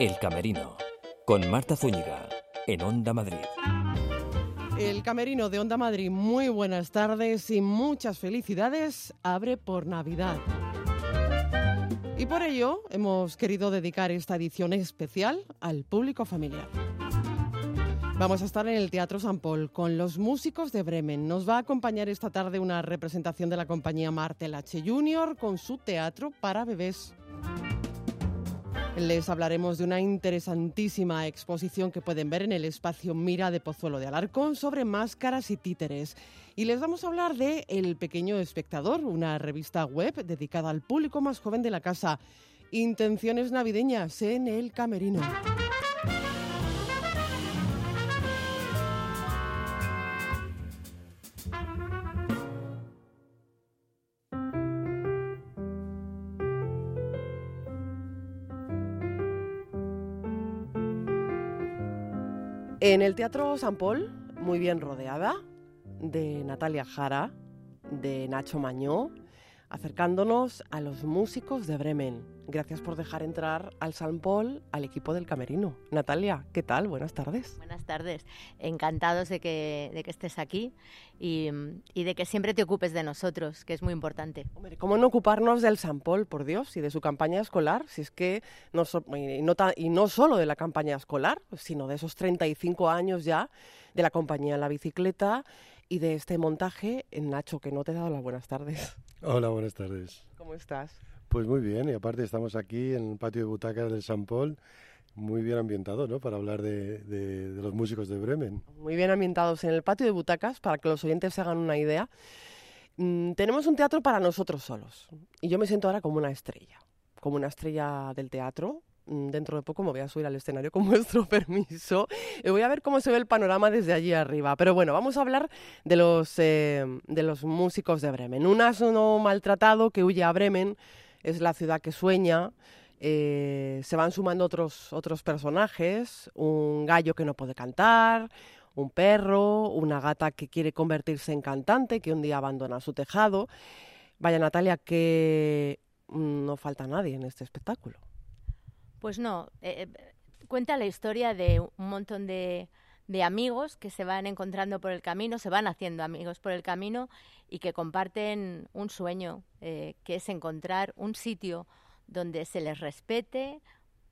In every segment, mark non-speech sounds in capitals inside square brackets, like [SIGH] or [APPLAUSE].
El Camerino, con Marta Zúñiga, en Onda Madrid. El Camerino de Onda Madrid, muy buenas tardes y muchas felicidades, abre por Navidad. Y por ello hemos querido dedicar esta edición especial al público familiar. Vamos a estar en el Teatro San Paul con los músicos de Bremen. Nos va a acompañar esta tarde una representación de la compañía Martel H. Junior con su teatro para bebés. Les hablaremos de una interesantísima exposición que pueden ver en el espacio Mira de Pozuelo de Alarcón sobre máscaras y títeres. Y les vamos a hablar de El Pequeño Espectador, una revista web dedicada al público más joven de la casa. Intenciones navideñas en el Camerino. En el Teatro San Paul, muy bien rodeada, de Natalia Jara, de Nacho Mañó, acercándonos a los músicos de Bremen. Gracias por dejar entrar al San Paul al equipo del Camerino. Natalia, ¿qué tal? Buenas tardes. Buenas tardes. Encantados de que, de que estés aquí y, y, de que siempre te ocupes de nosotros, que es muy importante. Hombre, ¿cómo no ocuparnos del San Paul, por Dios, y de su campaña escolar? Si es que no, y, no, y no solo de la campaña escolar, sino de esos 35 años ya de la compañía La Bicicleta y de este montaje. Nacho, que no te he dado las buenas tardes. Hola, buenas tardes. ¿Cómo estás? Pues muy bien, y aparte estamos aquí en el patio de butacas del San Paul, muy bien ambientado, ¿no? Para hablar de, los músicos de Bremen. Muy bien ambientados en el patio de butacas, para que los oyentes se hagan una idea. Mm, tenemos un teatro para nosotros solos, y yo me siento ahora como una estrella, como una estrella del teatro. Dentro de poco me voy a subir al escenario con [LAUGHS] vuestro permiso y voy a ver cómo se ve el panorama desde allí arriba. Pero bueno, vamos a hablar de los, eh, de los músicos de Bremen. Un asno maltratado que huye a Bremen es la ciudad que sueña. Eh, se van sumando otros, otros personajes, un gallo que no puede cantar, un perro, una gata que quiere convertirse en cantante, que un día abandona su tejado. Vaya Natalia, que no falta nadie en este espectáculo. Pues no, eh, cuenta la historia de un montón de, de amigos que se van encontrando por el camino, se van haciendo amigos por el camino y que comparten un sueño, eh, que es encontrar un sitio donde se les respete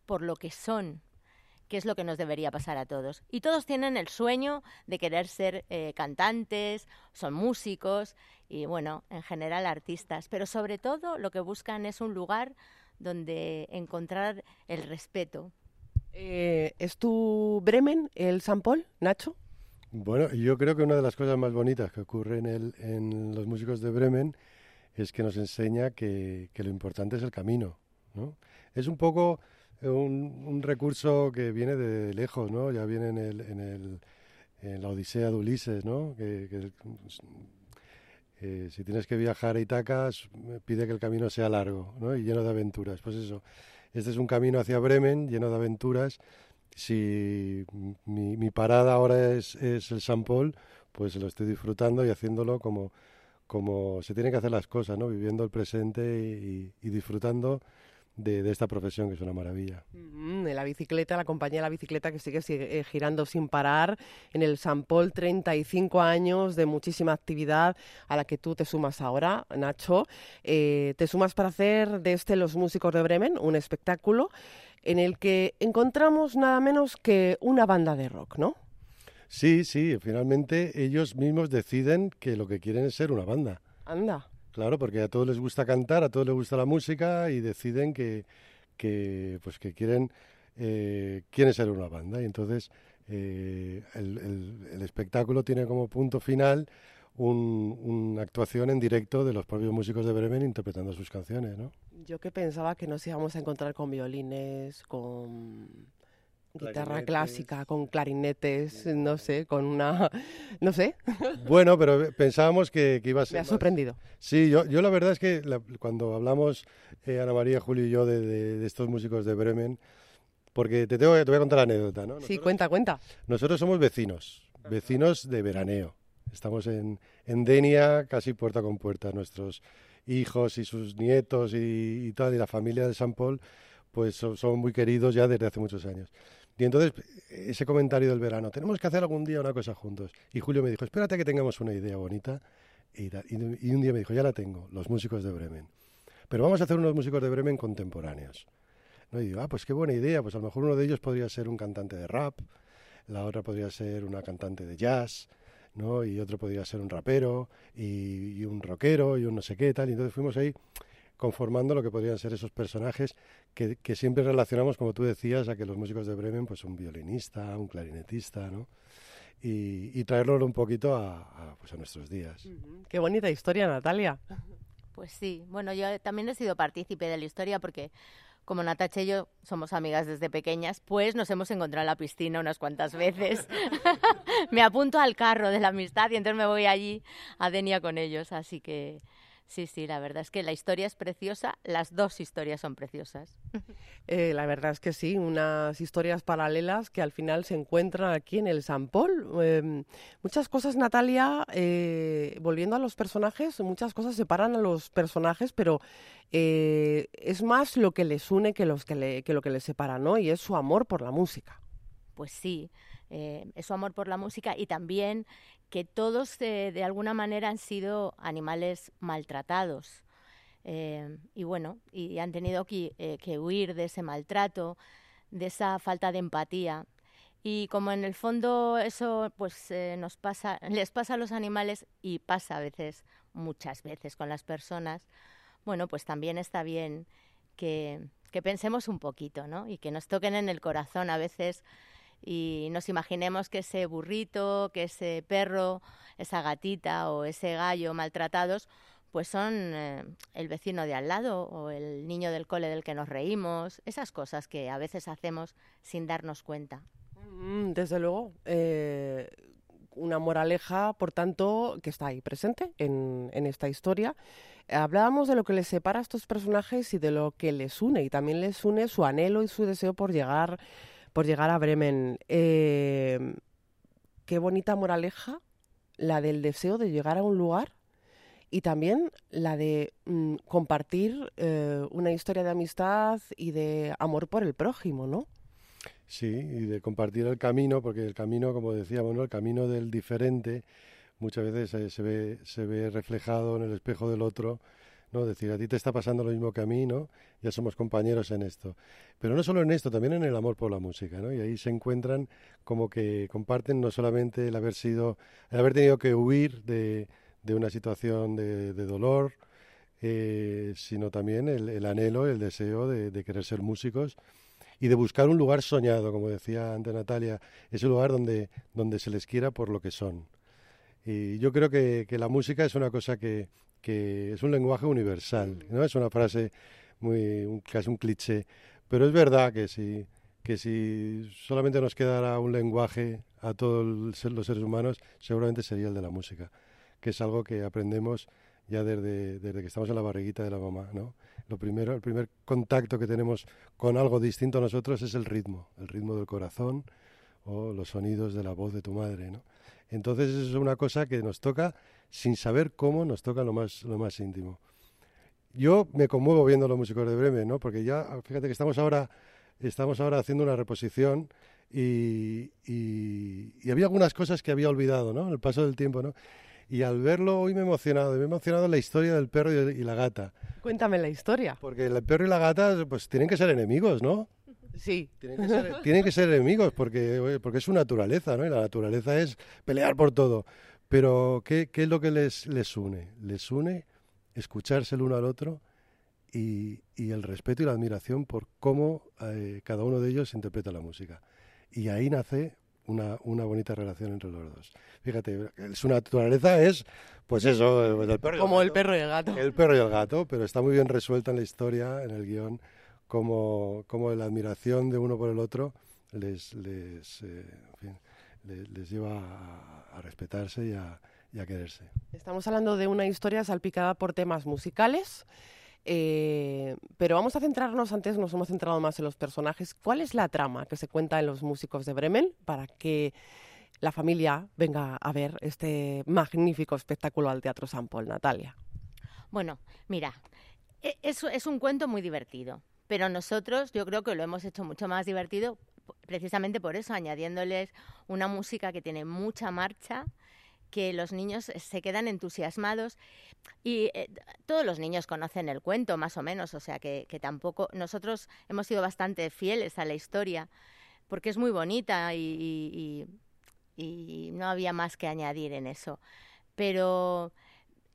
por lo que son, que es lo que nos debería pasar a todos. Y todos tienen el sueño de querer ser eh, cantantes, son músicos y, bueno, en general artistas, pero sobre todo lo que buscan es un lugar donde encontrar el respeto, eh, ¿Es tu Bremen el San Paul, Nacho? Bueno, yo creo que una de las cosas más bonitas que ocurre en, el, en los músicos de Bremen es que nos enseña que, lo importante es el camino. ¿no? Es un poco un, un, recurso que viene de lejos, ¿no? ya viene en, el, en, el, la Odisea de Ulises, ¿no? que, eh, si tienes que viajar a Itaca, pide que el camino sea largo ¿no? y lleno de aventuras. Pues eso, este es un camino hacia Bremen lleno de aventuras. Si mi, mi parada ahora es, es, el San Paul, pues lo estoy disfrutando y haciéndolo como, como se tienen que hacer las cosas, ¿no? viviendo el presente y, y disfrutando de, de, esta profesión, que es una maravilla. Mm, la bicicleta, la compañía de la bicicleta que sigue, sigue eh, girando sin parar en el San Paul, 35 años de muchísima actividad a la que tú te sumas ahora, Nacho. Eh, te sumas para hacer de este Los Músicos de Bremen, un espectáculo en el que encontramos nada menos que una banda de rock, ¿no? Sí, sí, finalmente ellos mismos deciden que lo que quieren es ser una banda. Anda. Claro, porque a todos les gusta cantar, a todos les gusta la música y deciden que, que pues que quieren, eh, quieren ser una banda. Y entonces eh, el, el, el, espectáculo tiene como punto final un, una actuación en directo de los propios músicos de Bremen interpretando sus canciones, ¿no? Yo que pensaba que nos íbamos a encontrar con violines, con guitarra clásica, con clarinetes, no sé, con una, [LAUGHS] no sé. Bueno, pero pensábamos que, que iba a ser. Me ha sorprendido. Más. Sí, yo, yo la verdad es que la, cuando hablamos eh, Ana María, Julio y yo de, de, de, estos músicos de Bremen, porque te, tengo, te voy a contar la anécdota, ¿no? Nosotros, sí, cuenta, cuenta. Nosotros somos vecinos, vecinos de veraneo. Estamos en, en Denia, casi puerta con puerta. Nuestros hijos y sus nietos y, y tal, y la familia de San Paul pues son, muy queridos ya desde hace muchos años. Y entonces, ese comentario del verano, tenemos que hacer algún día una cosa juntos. Y Julio me dijo, espérate que tengamos una idea bonita. Y, un día me dijo, ya la tengo, los músicos de Bremen. Pero vamos a hacer unos músicos de Bremen contemporáneos. ¿No? Y digo, ah, pues qué buena idea, pues a lo mejor uno de ellos podría ser un cantante de rap, la otra podría ser una cantante de jazz, ¿no? Y otro podría ser un rapero, y, y un rockero, y un no sé qué tal. Y entonces fuimos ahí conformando lo que podrían ser esos personajes que, que, siempre relacionamos, como tú decías, a que los músicos de Bremen, pues un violinista, un clarinetista, ¿no? Y, y traerlo un poquito a, pues a nuestros días. Qué bonita historia, Natalia. [LAUGHS] Pues sí, bueno, yo también he sido partícipe de la historia porque como Natacha y yo somos amigas desde pequeñas, pues nos hemos encontrado en la piscina unas cuantas veces. [LAUGHS] me apunto al carro de la amistad y entonces me voy allí a Denia con ellos, así que Sí, sí, la verdad es que la historia es preciosa, las dos historias son preciosas. Eh, la verdad es que sí, unas historias paralelas que al final se encuentran aquí en el San Paul. Em, muchas cosas, Natalia, eh, volviendo a los personajes, muchas cosas separan a los personajes, pero eh, es más lo que les une que, los que, que lo que les separa, ¿no? Y es su amor por la música. Pues sí, es su amor por la música y también que todos de alguna manera han sido animales maltratados. Eh, y bueno, y han tenido eh, que, huir de ese maltrato, de esa falta de empatía. Y como en el fondo eso pues eh, nos pasa, [LAUGHS] les pasa a los animales y pasa a veces, muchas veces con las personas, bueno, pues también está bien que, que pensemos un poquito, ¿no? Y que nos toquen en el corazón a veces y nos imaginemos que ese burrito, que ese perro, esa gatita o ese gallo maltratados, pues son eh, el vecino de al lado o el niño del cole del que nos reímos, esas cosas que a veces hacemos sin darnos cuenta. Mm, desde luego, eh, una moraleja, por tanto, que está ahí presente en, en esta historia. Hablábamos de lo que les separa a estos personajes y de lo que les une, y también les une su anhelo y su deseo por llegar por llegar a Bremen. Eh, qué bonita moraleja la del deseo de llegar a un lugar y también la de mm, compartir eh, una historia de amistad y de amor por el prójimo, ¿no? Sí, y de compartir el camino, porque el camino, como decíamos, ¿no? el camino del diferente muchas veces se, ve, se ve reflejado en el espejo del otro ¿no? Decir, a ti te está pasando lo mismo que a mí, ¿no? Ya somos compañeros en esto. Pero no solo en esto, también en el amor por la música, ¿no? Y ahí se encuentran como que comparten no solamente el haber sido, el haber tenido que huir de, de una situación de, dolor, eh, sino también el, el, anhelo, el deseo de, de, querer ser músicos y de buscar un lugar soñado, como decía antes Natalia, ese lugar donde, donde se les quiera por lo que son. Y yo creo que, que la música es una cosa que, que es un lenguaje universal, ¿no? Es una frase muy, casi un cliché, pero es verdad que si, que si solamente nos quedara un lenguaje a todos los seres humanos, seguramente sería el de la música, que es algo que aprendemos ya desde, desde que estamos en la barriguita de la mamá, ¿no? Lo primero, el primer contacto que tenemos con algo distinto a nosotros es el ritmo, el ritmo del corazón o los sonidos de la voz de tu madre, ¿no? Entonces es una cosa que nos toca sin saber cómo nos toca lo más, lo más íntimo. Yo me conmuevo viendo los músicos de Bremen, ¿no? Porque ya, fíjate que estamos ahora, estamos ahora haciendo una reposición y, y, había algunas cosas que había olvidado, ¿no? En el paso del tiempo, ¿no? Y al verlo hoy me he emocionado, me he emocionado la historia del perro y, la gata. Cuéntame la historia. Porque el perro y la gata, pues tienen que ser enemigos, ¿no? Sí. Tienen que ser, tienen que ser enemigos porque, porque es su naturaleza, ¿no? Y la naturaleza es pelear por todo. Pero, ¿qué, ¿qué, es lo que les, les une? Les une escucharse el uno al otro y, y el respeto y la admiración por cómo eh, cada uno de ellos interpreta la música. Y ahí nace una, una, bonita relación entre los dos. Fíjate, su naturaleza es, pues eso, el perro como el, perro y el gato. El perro y el gato, pero está muy bien resuelta en la historia, en el guion, como, como la admiración de uno por el otro les, les, eh, en fin, les, lleva a, respetarse y a, quererse. Estamos hablando de una historia salpicada por temas musicales. Eh, pero vamos a centrarnos, antes nos hemos centrado más en los personajes. ¿Cuál es la trama que se cuenta en los músicos de Bremen para que la familia venga a ver este magnífico espectáculo al Teatro San Paul, Natalia? Bueno, mira, e, es, es un cuento muy divertido, Pero nosotros yo creo que lo hemos hecho mucho más divertido precisamente por eso, añadiéndoles una música que tiene mucha marcha, que los niños se quedan entusiasmados y eh, todos los niños conocen el cuento más o menos, o sea que, tampoco nosotros hemos sido bastante fieles a la historia porque es muy bonita y, y no había más que añadir en eso. Pero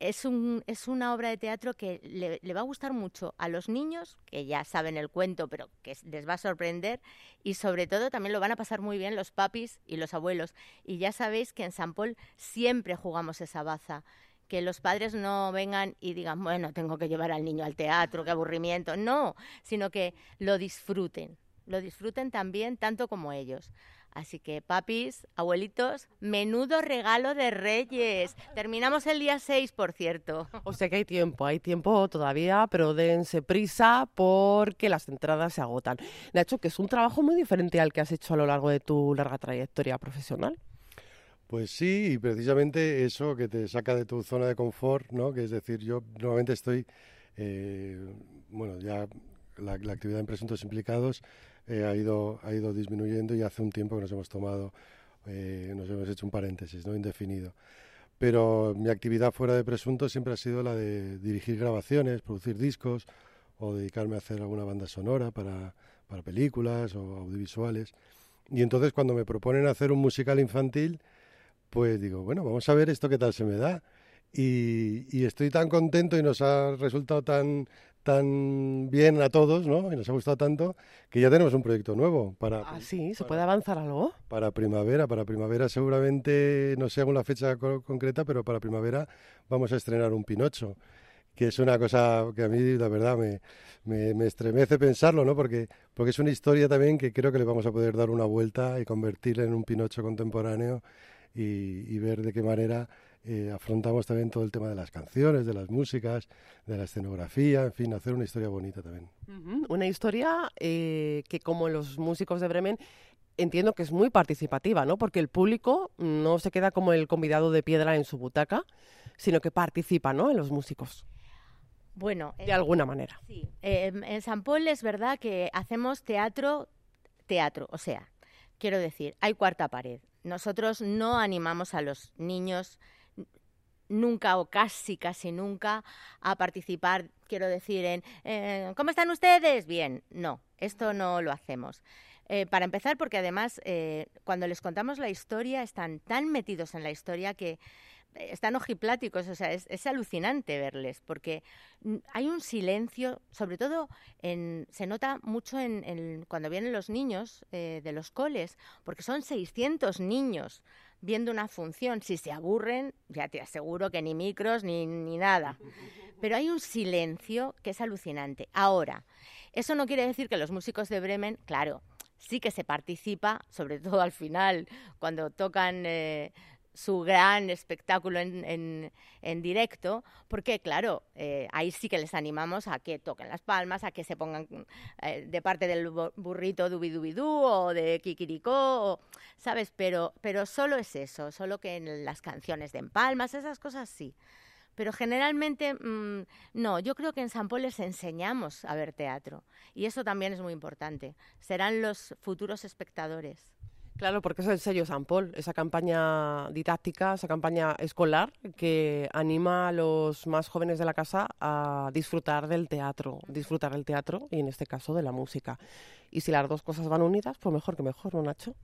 es, un, es una obra de teatro que le, va a gustar mucho a los niños, que ya saben el cuento, pero que les va a sorprender, y sobre todo también lo van a pasar muy bien los papis y los abuelos. Y ya sabéis que en San Paul siempre jugamos esa baza. Que los padres no vengan y digan, bueno, tengo que llevar al niño al teatro, qué aburrimiento. No, sino que lo disfruten. Lo disfruten también tanto como ellos. Así que, papis, abuelitos, menudo regalo de Reyes. [LAUGHS] Terminamos el día 6, por cierto. O sea que hay tiempo, hay tiempo todavía, pero dense prisa porque las entradas se agotan. Nacho, que es un trabajo muy diferente al que has hecho a lo largo de tu larga trayectoria profesional. Pues sí, y precisamente eso que te saca de tu zona de confort, ¿no? Que es decir, yo normalmente estoy, eh, bueno, ya la, la actividad en presuntos implicados eh, ha, ido, ha ido disminuyendo y hace un tiempo que nos hemos tomado, eh, nos hemos hecho un paréntesis, ¿no? Indefinido. Pero mi actividad fuera de Presunto siempre ha sido la de dirigir grabaciones, producir discos o dedicarme a hacer alguna banda sonora para, para películas o audiovisuales. Y entonces cuando me proponen hacer un musical infantil, pues digo, bueno, vamos a ver esto qué tal se me da. Y, y, estoy tan contento y nos ha resultado tan, tan bien a todos, ¿no? Y nos ha gustado tanto que ya tenemos un proyecto nuevo para. Ah, sí, ¿se puede avanzar algo? Para primavera, para primavera seguramente no sé alguna fecha concreta, pero para primavera vamos a estrenar un Pinocho, que es una cosa que a mí la verdad me, me, estremece pensarlo, ¿no? Porque porque es una historia también que creo que le vamos a poder dar una vuelta y convertirla en un Pinocho contemporáneo y, y ver de qué manera eh, afrontamos también todo el tema de las canciones, de las músicas, de la escenografía, en fin, hacer una historia bonita también. Una historia eh, que como los músicos de Bremen entiendo que es muy participativa, ¿no? Porque el público no se queda como el convidado de piedra en su butaca, sino que participa, ¿no? En los músicos. Bueno, de alguna manera. Sí. Em, en San Paul es verdad que hacemos teatro, teatro, o sea, quiero decir, hay cuarta pared. Nosotros no animamos a los niños nunca o casi, casi nunca a participar, quiero decir, en eh, ¿cómo están ustedes? Bien, no, esto no lo hacemos. Eh, para empezar, porque además eh, cuando les contamos la historia están tan metidos en la historia que están ojipláticos, o sea, es, alucinante verles, porque hay un silencio, sobre todo en, se nota mucho en, cuando vienen los niños de los coles, porque son 600 niños viendo una función. Si se aburren, ya te aseguro que ni micros ni, ni nada. [LAUGHS] Pero hay un silencio que es alucinante. Ahora, eso no quiere decir que los músicos de Bremen, claro, sí que se participa, sobre todo al final, cuando tocan eh, su gran espectáculo en, directo, porque claro, eh, ahí sí que les animamos a que toquen las palmas, a que se pongan eh, de parte del burrito dubidubidú o de kikiriko, ¿sabes? Pero, pero solo es eso, solo que en las canciones de empalmas, esas cosas sí. Pero generalmente mm, no, yo creo que en San Paul les enseñamos a ver teatro y eso también es muy importante. Serán los futuros espectadores. Claro, porque es el sello San Paul, esa campaña didáctica, esa campaña escolar que anima a los más jóvenes de la casa a disfrutar del teatro, disfrutar del teatro y en este caso de la música. Y si las dos cosas van unidas, pues mejor que mejor, ¿no, Nacho?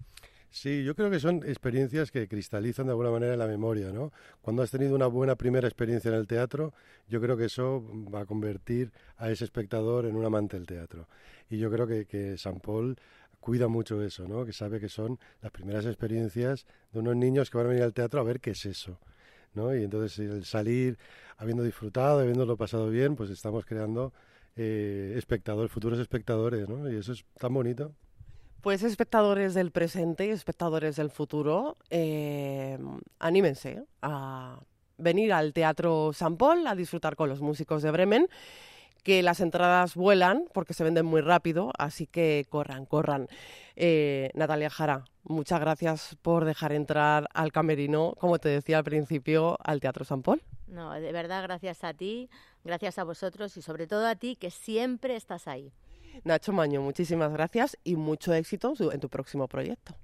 Sí, yo creo que son experiencias que cristalizan de alguna manera la memoria, ¿no? Cuando has tenido una buena primera experiencia en el teatro, yo creo que eso va a convertir a ese espectador en un amante del teatro. Y yo creo que, que San Paul cuida mucho eso, ¿no? Que sabe que son las primeras experiencias de unos niños que van a venir al teatro a ver qué es eso, ¿no? Y entonces el salir habiendo disfrutado, habiéndolo pasado bien, pues estamos creando eh, espectadores, futuros espectadores, ¿no? Y eso es tan bonito. Pues espectadores del presente y espectadores del futuro, eh, anímense a venir al Teatro San Paul a disfrutar con los músicos de Bremen que las entradas vuelan porque se venden muy rápido, así que corran, corran. Eh, Natalia Jara, muchas gracias por dejar entrar al camerino, como te decía al principio, al Teatro San Paul. No, de verdad, gracias a ti, gracias a vosotros y sobre todo a ti, que siempre estás ahí. Nacho Maño, muchísimas gracias y mucho éxito en tu próximo proyecto.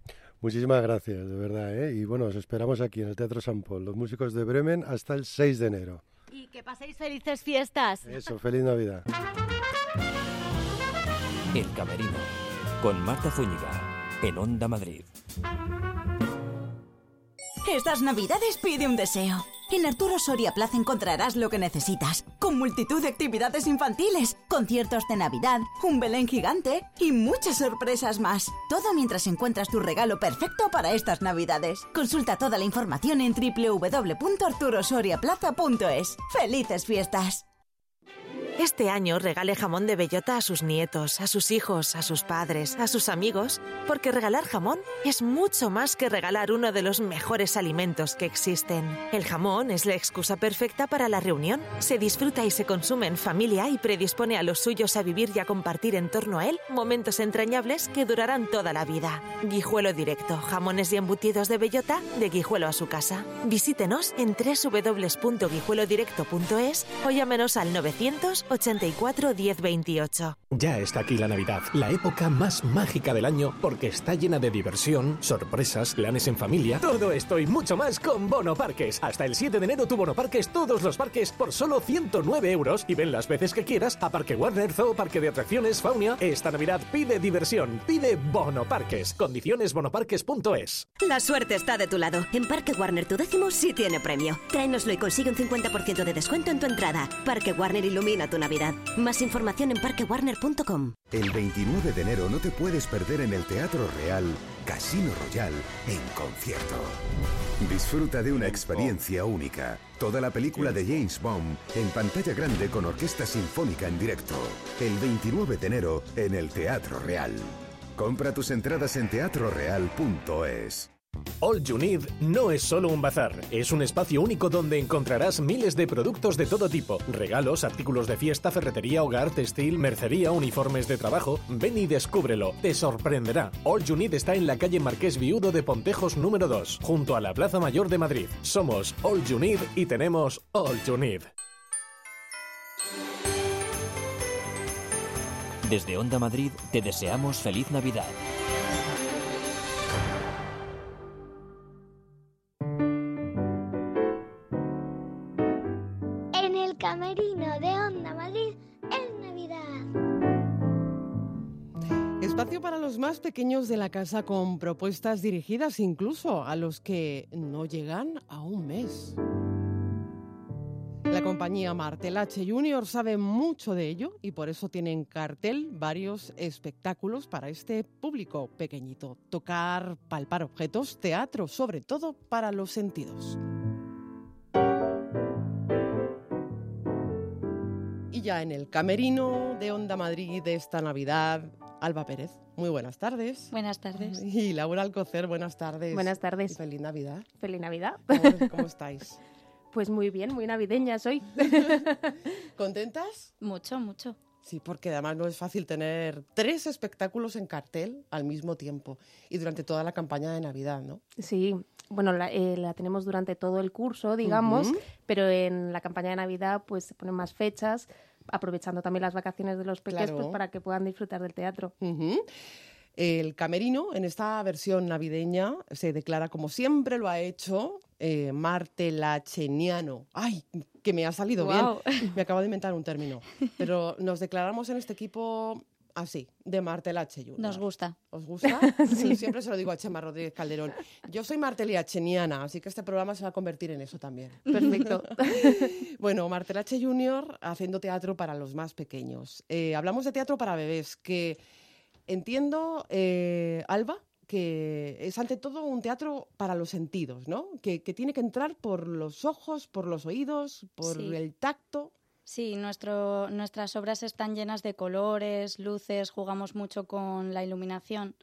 Muchísimas gracias, de verdad. ¿eh? Y bueno, os esperamos aquí en el Teatro San Paul, los músicos de Bremen, hasta el 6 de enero. Y que paséis felices fiestas. Eso, feliz Navidad. El Camerino, con Marta Zúñiga, en Onda Madrid. Estas navidades pide un deseo. En Arturo Soria Plaza encontrarás lo que necesitas, con multitud de actividades infantiles, conciertos de Navidad, un Belén gigante y muchas sorpresas más. Todo mientras encuentras tu regalo perfecto para estas Navidades. Consulta toda la información en www.arturosoriaplaza.es. ¡Felices fiestas! Este año regale jamón de bellota a sus nietos, a sus hijos, a sus padres, a sus amigos, porque regalar jamón es mucho más que regalar uno de los mejores alimentos que existen. El jamón es la excusa perfecta para la reunión. Se disfruta y se consume en familia y predispone a los suyos a vivir y a compartir en torno a él momentos entrañables que durarán toda la vida. Guijuelo Directo, jamones y embutidos de bellota de Guijuelo a su casa. Visítenos en www.guijuelodirecto.es o llámenos al 900 84 10 28. Ya está aquí la Navidad, la época más mágica del año porque está llena de diversión, sorpresas, planes en familia, todo esto y mucho más con Bono Parques. Hasta el 7 de enero tu Bono Parques todos los parques por solo 109 euros y ven las veces que quieras a Parque Warner, Zoo, Parque de Atracciones, Faunia. Esta Navidad pide diversión, pide Bono Parques. Condiciones bonoparques.es. La suerte está de tu lado. En Parque Warner tu décimo sí tiene premio. Tráenoslo y consigue un 50% de descuento en tu entrada. Parque Warner ilumina tu Navidad. Más información en parquewarner.com. El 29 de enero no te puedes perder en el Teatro Real Casino Royal en concierto. Disfruta de una experiencia única. Toda la película de James Bond en pantalla grande con orquesta sinfónica en directo. El 29 de enero en el Teatro Real. Compra tus entradas en teatroreal.es. All You Need no es solo un bazar, es un espacio único donde encontrarás miles de productos de todo tipo, regalos, artículos de fiesta, ferretería, hogar, textil, mercería, uniformes de trabajo. Ven y descúbrelo, te sorprenderá. All You Need está en la calle Marqués Viudo de Pontejos número 2, junto a la Plaza Mayor de Madrid. Somos All You Need y tenemos All You Need. Desde Onda Madrid te deseamos feliz Navidad. Camerino de Onda Madrid es Navidad. Espacio para los más pequeños de la casa con propuestas dirigidas incluso a los que no llegan a un mes. La compañía Martel H Junior sabe mucho de ello y por eso tiene en cartel varios espectáculos para este público pequeñito. Tocar, palpar objetos, teatro, sobre todo para los sentidos. Ya en el camerino de Onda Madrid de esta Navidad, Alba Pérez, muy buenas tardes. Buenas tardes. Y Laura Alcocer, buenas tardes. Buenas tardes. Y feliz Navidad. Feliz Navidad. ¿Cómo, cómo estáis? [LAUGHS] Pues muy bien, muy navideña soy. [LAUGHS] ¿Contentas? Mucho, mucho. Sí, porque además no es fácil tener tres espectáculos en cartel al mismo tiempo y durante toda la campaña de Navidad, ¿no? Sí, bueno, la, eh, la tenemos durante todo el curso, digamos, pero en la campaña de Navidad pues se ponen más fechas, aprovechando también las vacaciones de los pequeños Claro. pues, para que puedan disfrutar del teatro. El camerino en esta versión navideña se declara como siempre lo ha hecho eh, martelacheniano. ¡Ay! Que me ha salido bien. Me acabo de inventar un término. Pero nos declaramos en este equipo así, de Martelache Junior. Nos gusta. ¿Os gusta? [LAUGHS] Sí, Siempre se lo digo a Chema Rodríguez Calderón. Yo soy marteliacheniana, así que este programa se va a convertir en eso también. Perfecto. [LAUGHS] bueno, Martelache Junior haciendo teatro para los más pequeños. Eh, hablamos de teatro para bebés, que entiendo, eh, Alba, que es ante todo un teatro para los sentidos, ¿no? Que, que tiene que entrar por los ojos, por los oídos, por Sí. el tacto. Sí, nuestro, nuestras obras están llenas de colores, luces, jugamos mucho con la iluminación.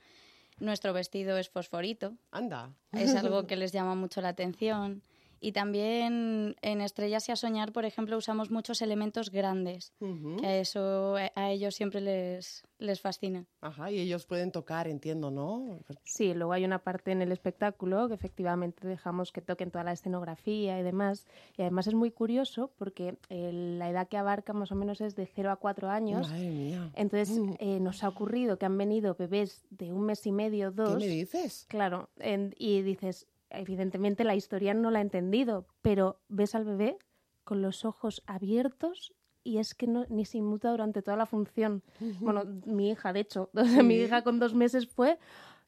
Nuestro vestido es fosforito. Anda. Es algo [LAUGHS] que les llama mucho la atención. Y también en Estrellas y a Soñar, por ejemplo, usamos muchos elementos grandes, que a eso eh, a ellos siempre les, les fascina. Ajá, y ellos pueden tocar, entiendo, ¿no? Sí, luego hay una parte en el espectáculo que efectivamente dejamos que toquen toda la escenografía y demás. Y además es muy curioso porque eh, la edad que abarca más o menos es de 0 a 4 años. Madre mía. Entonces eh, nos ha ocurrido que han venido bebés de un mes y medio, dos. ¿Qué me dices? Claro, en- y dices, evidentemente la historia no la he entendido, pero ves al bebé con los ojos abiertos y es que no, ni se inmuta durante toda la función. Bueno, mi hija, de hecho, [LAUGHS] mi hija con dos meses fue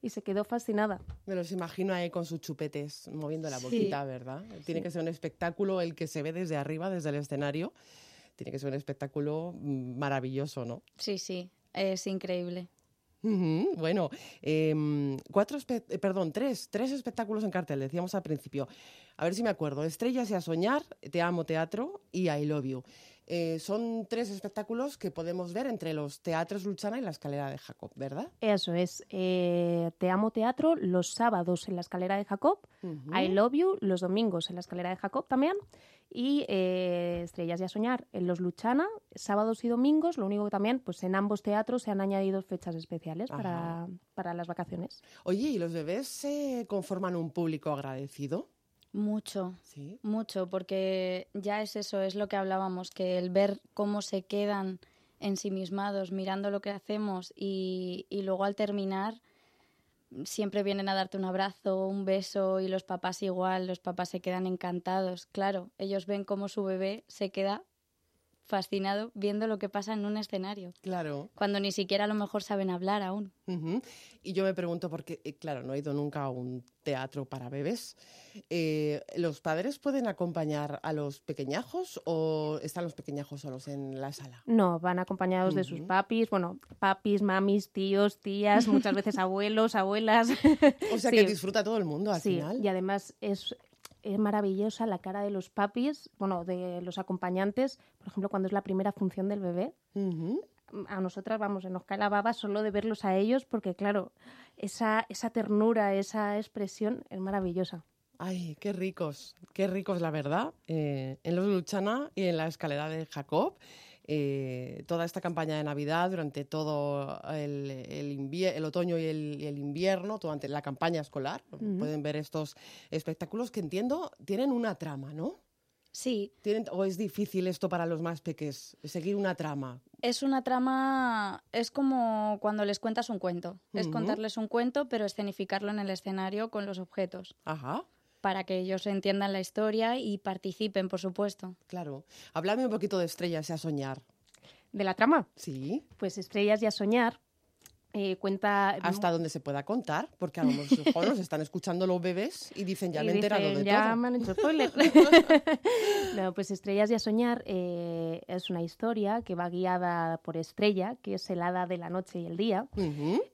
y se quedó fascinada. Me los imagino ahí con sus chupetes moviendo la Sí. boquita, ¿verdad? Tiene que ser un espectáculo el que se ve desde arriba, desde el escenario. Tiene que ser un espectáculo mm, maravilloso, ¿no? Sí, sí, es increíble. Bueno, em, cuatro, eh, perdón, tres, tres espectáculos en cartel, decíamos al principio. A ver si me acuerdo. Estrellas y a soñar, Te amo teatro y I love you. Eh, son tres espectáculos que podemos ver entre los teatros Luchana y la escalera de Jacob, ¿verdad? Eso es, eh, Te Amo Teatro los sábados en la escalera de Jacob, I Love You los domingos en la escalera de Jacob también, y eh, Estrellas y a Soñar en los Luchana, sábados y domingos, lo único que también, pues en ambos teatros se han añadido fechas especiales para, para las vacaciones. Oye, ¿y los bebés se conforman un público agradecido? Mucho, Sí. mucho, porque ya es eso, es lo que hablábamos, que el ver cómo se quedan ensimismados mirando lo que hacemos y, y luego al terminar siempre vienen a darte un abrazo, un beso y los papás igual, los papás se quedan encantados. Claro, ellos ven cómo su bebé se queda fascinado viendo lo que pasa en un escenario, Claro. cuando ni siquiera a lo mejor saben hablar aún. Y yo me pregunto, porque, eh, claro, no he ido nunca a un teatro para bebés. eh, ¿Los padres pueden acompañar a los pequeñajos o están los pequeñajos solos en la sala? No, van acompañados de sus papis, bueno, papis, mamis, tíos, tías, muchas veces [LAUGHS] abuelos, abuelas. O sea Sí. que disfruta todo el mundo al sí, final. y además es, es maravillosa la cara de los papis, bueno, de los acompañantes, por ejemplo, cuando es la primera función del bebé. A nosotras, vamos, se nos cae la baba solo de verlos a ellos, porque claro, esa, esa ternura, esa expresión es maravillosa. Ay, qué ricos, qué ricos, la verdad. Eh, en los Luchana y en la escalera de Jacob, eh, toda esta campaña de Navidad, durante todo el, el, invie- el otoño y el, invierno, durante la campaña escolar, pueden ver estos espectáculos que entiendo tienen una trama, ¿no? Sí. ¿Tienen, ¿O es difícil esto para los más peques, seguir una trama? Es una trama, es como cuando les cuentas un cuento. Es contarles un cuento, pero escenificarlo en el escenario con los objetos. Ajá. Para que ellos entiendan la historia y participen, por supuesto. Claro. Háblame un poquito de Estrellas y a soñar. ¿De la trama? Sí. Pues Estrellas y a Soñar eh, cuenta... Hasta donde se pueda contar, porque a lo mejor nos están escuchando los bebés y dicen, ya Y me he enterado de ya todo. me han hecho [LAUGHS] spoiler. [LAUGHS] no, pues Estrellas y a Soñar eh, es una historia que va guiada por Estrella, que es el hada de la noche y el día.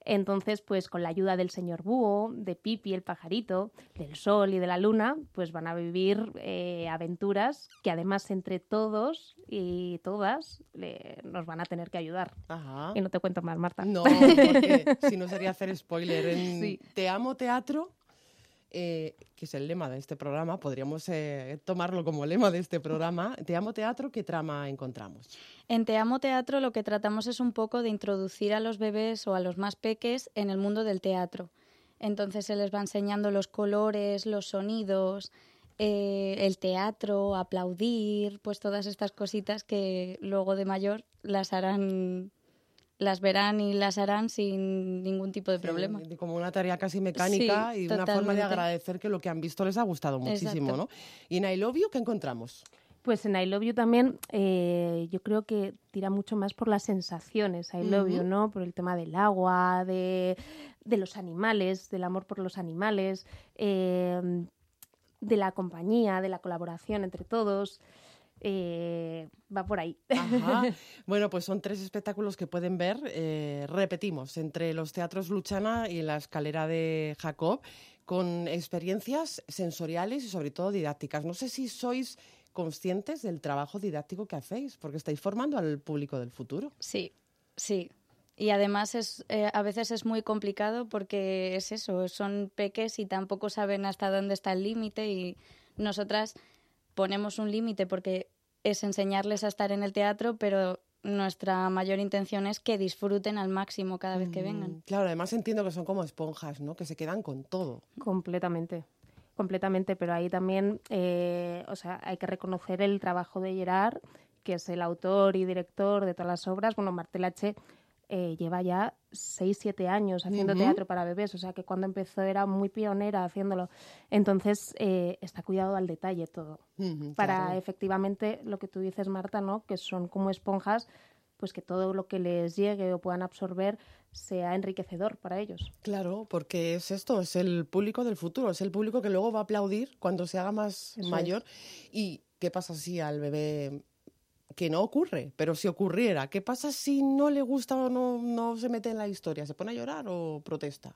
Entonces, pues con la ayuda del señor Búho, de Pipi el pajarito, del sol y de la luna, pues van a vivir eh, aventuras que además entre todos y todas le- nos van a tener que ayudar. Ajá. Y no te cuento más, Marta. No, [LAUGHS] porque [LAUGHS] si no sería hacer spoiler. En Sí. Te amo teatro, eh, que es el lema de este programa, podríamos eh, tomarlo como lema de este programa. Te amo teatro, ¿qué trama encontramos? En Te Amo Teatro lo que tratamos es un poco de introducir a los bebés o a los más peques en el mundo del teatro. Entonces se les va enseñando los colores, los sonidos, eh, el teatro, aplaudir, pues todas estas cositas que luego de mayor las harán, las verán y las harán sin ningún tipo de problema. Sí, como una tarea casi mecánica Sí, y una forma de totalmente. agradecer que lo que han visto les ha gustado muchísimo, Exacto. ¿no? Y en I Love You, ¿qué encontramos? Pues en I Love You también eh, yo creo que tira mucho más por las sensaciones, I Love You. ¿no? Por el tema del agua, de, de los animales, del amor por los animales, eh, de la compañía, de la colaboración entre todos. Eh, va por ahí. Ajá. [LAUGHS] Bueno, pues son tres espectáculos que pueden ver, eh, repetimos, entre los teatros Luchana y la escalera de Jacob, con experiencias sensoriales y sobre todo didácticas. No sé si sois conscientes del trabajo didáctico que hacéis, porque estáis formando al público del futuro. Sí, sí. Y además es, eh, a veces es muy complicado porque es eso, son peques y tampoco saben hasta dónde está el límite y nosotras ponemos un límite porque es enseñarles a estar en el teatro, pero nuestra mayor intención es que disfruten al máximo cada vez que vengan. Mm, Claro, además entiendo que son como esponjas, ¿no? Que se quedan con todo. Completamente, completamente, pero ahí también, eh, o sea, hay que reconocer el trabajo de Gerard, que es el autor y director de todas las obras. Bueno, Martel H. eh, lleva ya 6, 7 años haciendo teatro para bebés, o sea que cuando empezó era muy pionera haciéndolo. Entonces, eh, está cuidado al detalle todo. Para claro. efectivamente lo que tú dices, Marta, ¿no? Que son como esponjas, pues que todo lo que les llegue o puedan absorber sea enriquecedor para ellos. Claro, porque es esto, es el público del futuro, es el público que luego va a aplaudir cuando se haga más Eso mayor. ¿Y qué pasa si al bebé que no ocurre, pero si ocurriera, ¿qué pasa si no le gusta o no, no se mete en la historia? ¿Se pone a llorar o protesta?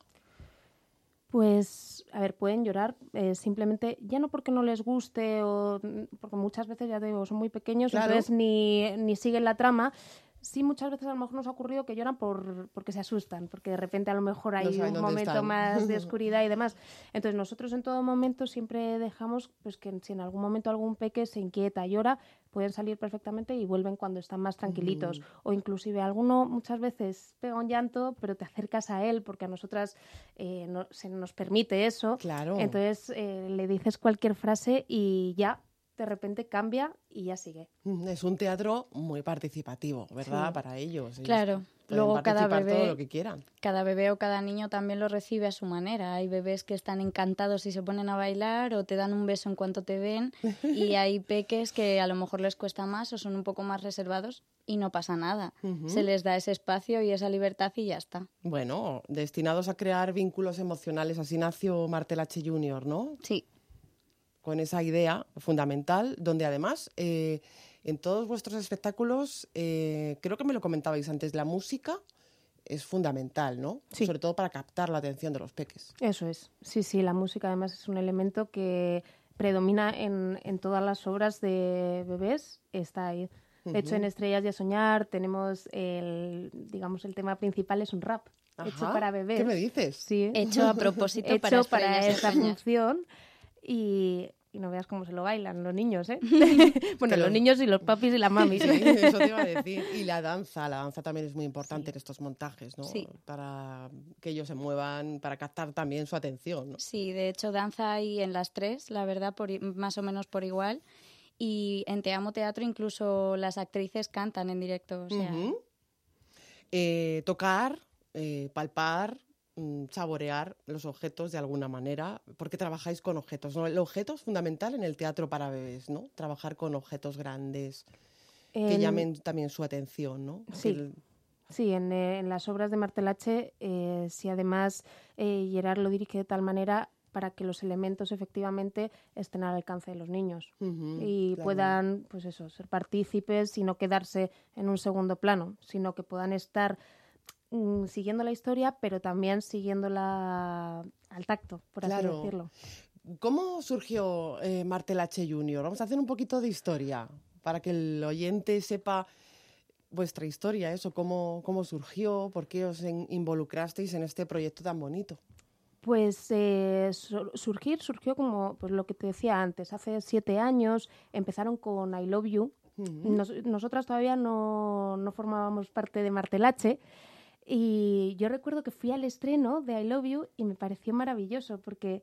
Pues, a ver, pueden llorar eh, simplemente, ya no porque no les guste o porque muchas veces, ya te digo, son muy pequeños, Claro. entonces ni, ni siguen la trama. Sí, muchas veces a lo mejor nos ha ocurrido que lloran por, porque se asustan, porque de repente a lo mejor hay un momento están. más de [LAUGHS] oscuridad y demás. Entonces nosotros en todo momento siempre dejamos pues que si en algún momento algún peque se inquieta, llora, pueden salir perfectamente y vuelven cuando están más tranquilitos. O inclusive alguno muchas veces pega un llanto, pero te acercas a él porque a nosotras eh, no- se nos permite eso. Claro. Entonces eh, le dices cualquier frase y ya de repente cambia y ya sigue. Mm, Es un teatro muy participativo, ¿verdad? Sí. Para ellos. Claro, luego cada todo bebé, lo que quieran. cada bebé o cada niño también lo recibe a su manera. Hay bebés que están encantados si se ponen a bailar o te dan un beso en cuanto te ven [LAUGHS] y hay peques que a lo mejor les cuesta más o son un poco más reservados y no pasa nada. Se les da ese espacio y esa libertad y ya está. Bueno, destinados a crear vínculos emocionales. Así nació Martel H. Jr., ¿no? Sí. Con esa idea fundamental, donde además eh, en todos vuestros espectáculos, eh, creo que me lo comentabais antes, la música es fundamental, ¿no? Sí. Sobre todo para captar la atención de los peques. Eso es. Sí, sí, la música además es un elemento que predomina en, en todas las obras de bebés, está ahí. De hecho, Ujú. en Estrellas y a Soñar tenemos el, digamos, el tema principal es un rap hecho Ajá. para bebés. ¿Qué me dices? Sí. Hecho a propósito [LAUGHS] Hecho para para Estrellas y a esa Soñar. función y, y no veas cómo se lo bailan los niños, ¿eh? [LAUGHS] [LAUGHS] bueno, los los- niños y los papis y las mamis. Sí, [LAUGHS] eso te iba a decir. Y la danza, la danza también es muy importante en estos montajes, ¿no? Sí. Para que ellos se muevan, para captar también su atención, ¿no? Sí, de hecho danza hay en las tres, la verdad, por, i- más o menos por igual. Y en Te Amo Teatro incluso las actrices cantan en directo. O sea. Eh, tocar, eh, palpar, saborear los objetos de alguna manera, porque trabajáis con objetos. ¿no? El objeto es fundamental en el teatro para bebés, ¿no? Trabajar con objetos grandes que En- llamen también su atención, ¿no? Sí. El- Sí, en, eh, en las obras de Martel H, eh, si además eh, Gerard lo dirige de tal manera para que los elementos efectivamente estén al alcance de los niños y claro. puedan, pues eso, ser partícipes y no quedarse en un segundo plano, sino que puedan estar mm, siguiendo la historia, pero también siguiéndola al tacto, por así decirlo. ¿Cómo surgió eh, Martel H. Jr.? Vamos a hacer un poquito de historia para que el oyente sepa vuestra historia, eso, cómo, cómo surgió, por qué os en- involucrasteis en este proyecto tan bonito. Pues eh, sur- surgir surgió como pues lo que te decía antes, hace siete años empezaron con I Love You. Nos- nosotras todavía no, no formábamos parte de Martelache y yo recuerdo que fui al estreno de I Love You y me pareció maravilloso porque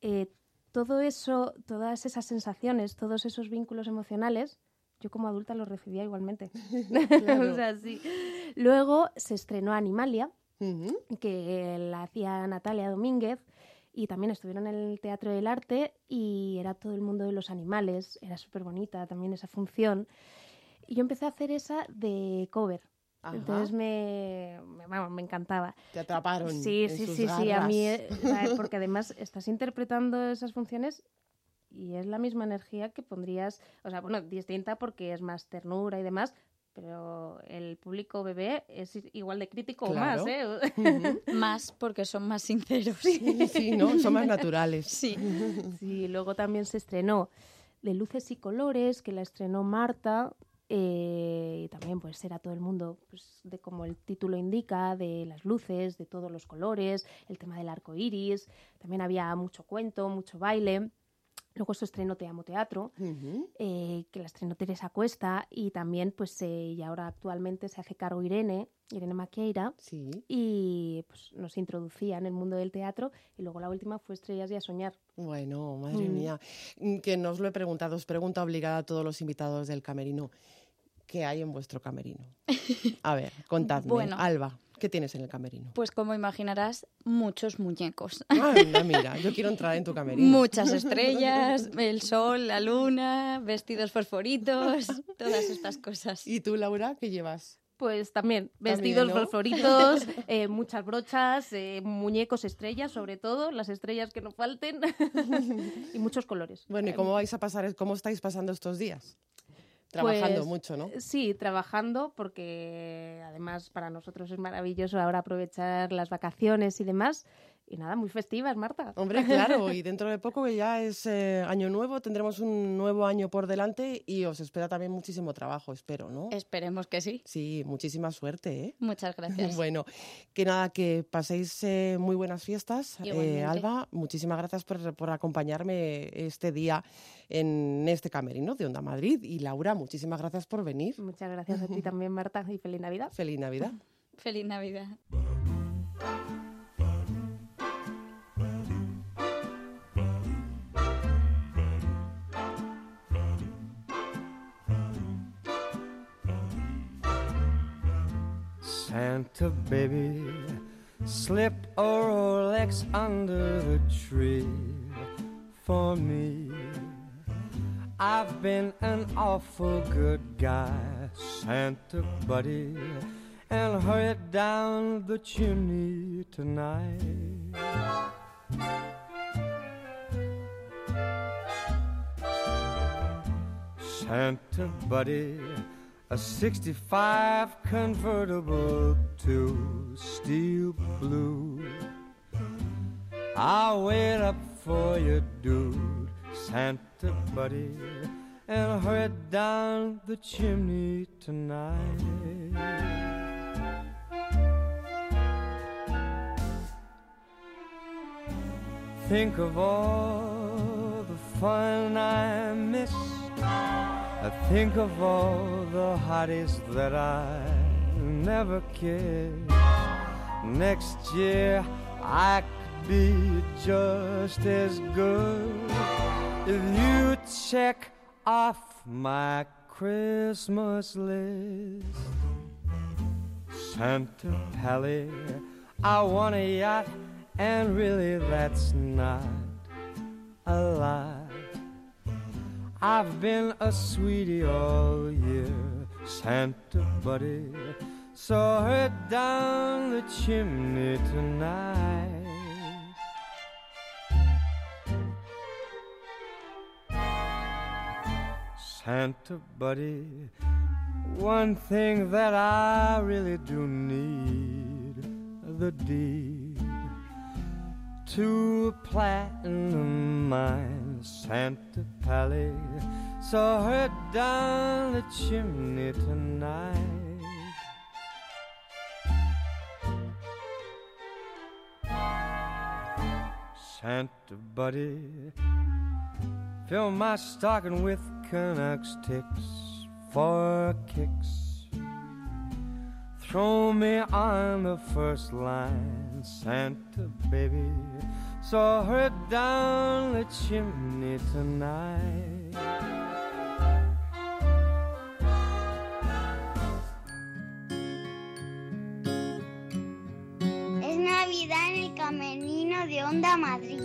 eh, todo eso, todas esas sensaciones, todos esos vínculos emocionales, yo como adulta los recibía igualmente. [LAUGHS] [LAUGHS] Claro. o sea, sí. Luego se estrenó Animalia, que la hacía Natalia Domínguez y también estuvieron en el Teatro del Arte y era todo el mundo de los animales, era súper bonita también esa función. Y yo empecé a hacer esa de cover. Ajá. Entonces me, me, vamos, me encantaba. Te atraparon. Sí, en sí, sus sí, sí, a mí, garras. eh, sea, porque además estás interpretando esas funciones y es la misma energía que pondrías, o sea, bueno, distinta porque es más ternura y demás, pero el público bebé es igual de crítico Claro. o más, ¿eh? [LAUGHS] Más porque son más sinceros. Sí, sí, ¿no? Son más naturales. Sí. Sí, luego también se estrenó de Luces y Colores, que la estrenó Marta, eh, y también pues era todo el mundo, pues, de como el título indica, de las luces, de todos los colores, el tema del arco iris, también había mucho cuento, mucho baile. Luego se estrenó Te Amo Teatro, eh, que la estrenó Teresa Cuesta y también, pues, eh, y ahora actualmente se hace cargo Irene, Irene Maqueira, y pues nos introducía en el mundo del teatro y luego la última fue Estrellas y a Soñar. Bueno, madre Mm. mía, Mm, que nos lo he preguntado, os pregunta obligada a todos los invitados del camerino. ¿Qué hay en vuestro camerino? [LAUGHS] A ver, contadme. Bueno. Alba, ¿qué tienes en el camerino? Pues como imaginarás, muchos muñecos. Anda, mira, [LAUGHS] yo quiero entrar en tu camerino. Muchas estrellas, el sol, la luna, vestidos fosforitos, todas estas cosas. ¿Y tú, Laura, qué llevas? Pues también, También, vestidos ¿no? fosforitos, [LAUGHS] eh, muchas brochas, eh, muñecos estrellas, sobre todo, las estrellas que no falten, [LAUGHS] y muchos colores. Bueno, ¿y cómo vais a pasar, cómo estáis pasando estos días? Trabajando Pues, mucho, ¿no? Sí, trabajando, porque además para nosotros es maravilloso ahora aprovechar las vacaciones y demás. Y nada, muy festivas, Marta. Hombre, claro, y dentro de poco que ya es eh, año nuevo, tendremos un nuevo año por delante y os espera también muchísimo trabajo, espero, ¿no? Esperemos que sí. Sí, muchísima suerte, ¿eh? Muchas gracias. [LAUGHS] Bueno, que nada, que paséis eh, muy buenas fiestas. Eh. Alba, muchísimas gracias por, por acompañarme este día en este camerino de Onda Madrid. Y Laura, muchísimas gracias por venir. Muchas gracias a ti también, Marta, y feliz Navidad. Feliz Navidad. [LAUGHS] Feliz Navidad. Santa baby, slip a Rolex under the tree for me. I've been an awful good guy, Santa buddy, and hurry down the chimney tonight. Santa buddy, a 65 convertible to steel blue. I'll wait up for you, dude, Santa buddy, and hurry down the chimney tonight. Think of all the fun I missed. I think of all the hotties that I never kissed. Next year I could be just as good if you check off my Christmas list. Santa Pally, I want a yacht, and really that's not a lot. I've been a sweetie all year, Santa buddy. So hurry down the chimney tonight. Santa buddy, one thing that I really do need the deed to a platinum mine, Santa Pally. saw her down the chimney tonight. Santa buddy, fill my stocking with Canucks ticks for kicks. Throw me on the first line, Santa baby. So hurry down the chimney tonight. Es Navidad en el camerino de Onda Madrid.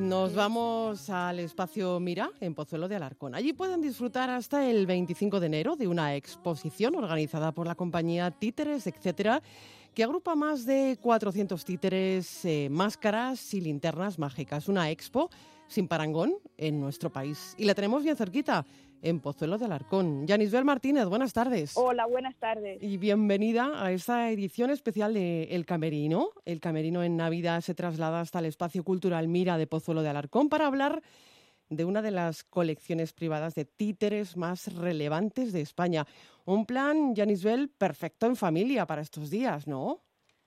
Nos vamos al espacio Mira en Pozuelo de Alarcón. Allí pueden disfrutar hasta el 25 de enero de una exposición organizada por la compañía Títeres, etcétera, que agrupa más de 400 títeres, eh, máscaras y linternas mágicas. Una expo sin parangón en nuestro país. Y la tenemos bien cerquita, en Pozuelo de Alarcón. Yanisbel Martínez, buenas tardes. Hola, buenas tardes. Y bienvenida a esta edición especial de El Camerino. El Camerino en Navidad se traslada hasta el espacio cultural Mira de Pozuelo de Alarcón para hablar de una de las colecciones privadas de títeres más relevantes de España. Un plan, Janisbel, perfecto en familia para estos días, ¿no?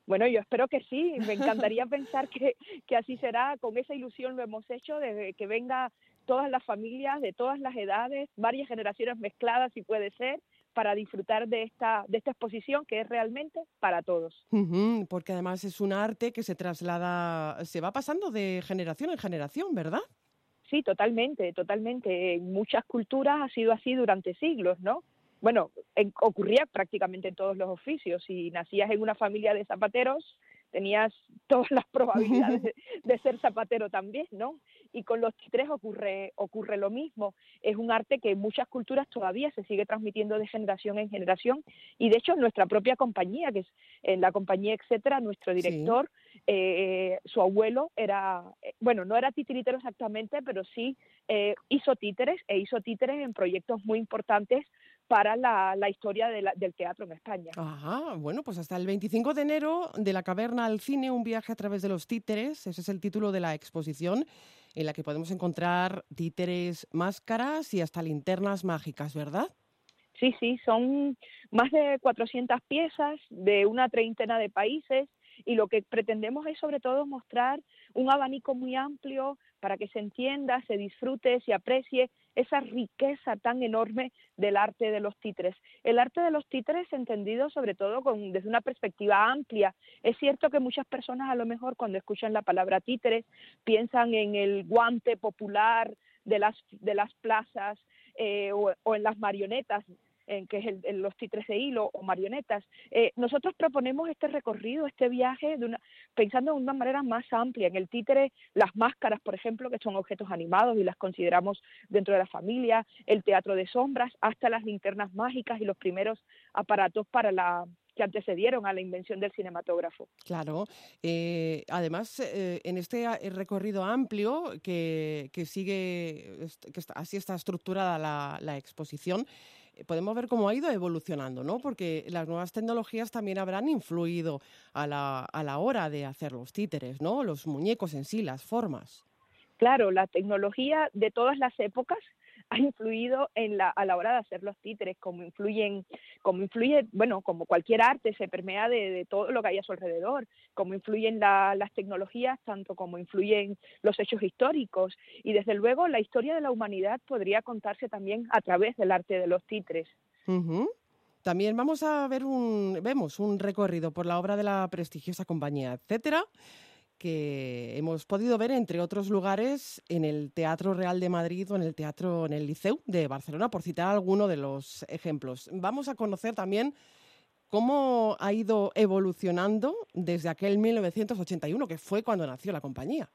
Bueno, yo espero que sí. Me [LAUGHS] encantaría pensar que, que así será. Con esa ilusión lo hemos hecho, de que venga todas las familias, de todas las edades, varias generaciones mezcladas, si puede ser, para disfrutar de esta, de esta exposición que es realmente para todos. Porque además es un arte que se traslada, se va pasando de generación en generación, ¿verdad? Sí, totalmente, totalmente. En muchas culturas ha sido así durante siglos, ¿no? Bueno, en- ocurría prácticamente en todos los oficios. Si nacías en una familia de zapateros, tenías todas las [LAUGHS] probabilidades de, de ser zapatero también, ¿no? Y con los títeres ocurre, ocurre lo mismo. Es un arte que en muchas culturas todavía se sigue transmitiendo de generación en generación y de hecho nuestra propia compañía, que es en la compañía etcétera, nuestro director, eh, su abuelo era, eh, bueno, no era titiritero exactamente, pero sí eh, hizo títeres e hizo títeres en proyectos muy importantes para la, la historia de la- del teatro en España. Ajá, bueno, pues hasta el 25 de enero, de la caverna al cine, un viaje a través de los títeres, ese es el título de la exposición, en la que podemos encontrar títeres, máscaras y hasta linternas mágicas, ¿verdad? Sí, sí, son más de 400 piezas de una treintena de países y lo que pretendemos es sobre todo mostrar un abanico muy amplio para que se entienda, se disfrute, se aprecie esa riqueza tan enorme del arte de los títeres. El arte de los títeres entendido sobre todo con, desde una perspectiva amplia. Es cierto que muchas personas a lo mejor cuando escuchan la palabra títeres piensan en el guante popular de las, de las plazas eh, o, o en las marionetas, en que es el, los títeres de hilo o marionetas. Eh, nosotros proponemos este recorrido, este viaje, de una, pensando de una manera más amplia. En el títere, las máscaras, por ejemplo, que son objetos animados y las consideramos dentro de la familia, el teatro de sombras, hasta las linternas mágicas y los primeros aparatos para la que antecedieron a la invención del cinematógrafo. Claro. Eh, además, eh, en este recorrido amplio que, que sigue, así está estructurada la, exposición, podemos ver cómo ha ido evolucionando, ¿no? Porque las nuevas tecnologías también habrán influido a la, a la hora de hacer los títeres, ¿no? Los muñecos en sí, las formas. Claro, la tecnología de todas las épocas ha influido en la, a la hora de hacer los títeres, como influyen, como influye, bueno, como cualquier arte se permea de, todo lo que hay a su alrededor, como influyen la- las tecnologías, tanto como influyen los hechos históricos. Y desde luego la historia de la humanidad podría contarse también a través del arte de los títeres. También vamos a ver un, vemos un recorrido por la obra de la prestigiosa compañía, etcétera, que hemos podido ver entre otros lugares en el Teatro Real de Madrid o en el Teatro en el Liceu de Barcelona, por citar alguno de los ejemplos. Vamos a conocer también cómo ha ido evolucionando desde aquel 1981, que fue cuando nació la compañía.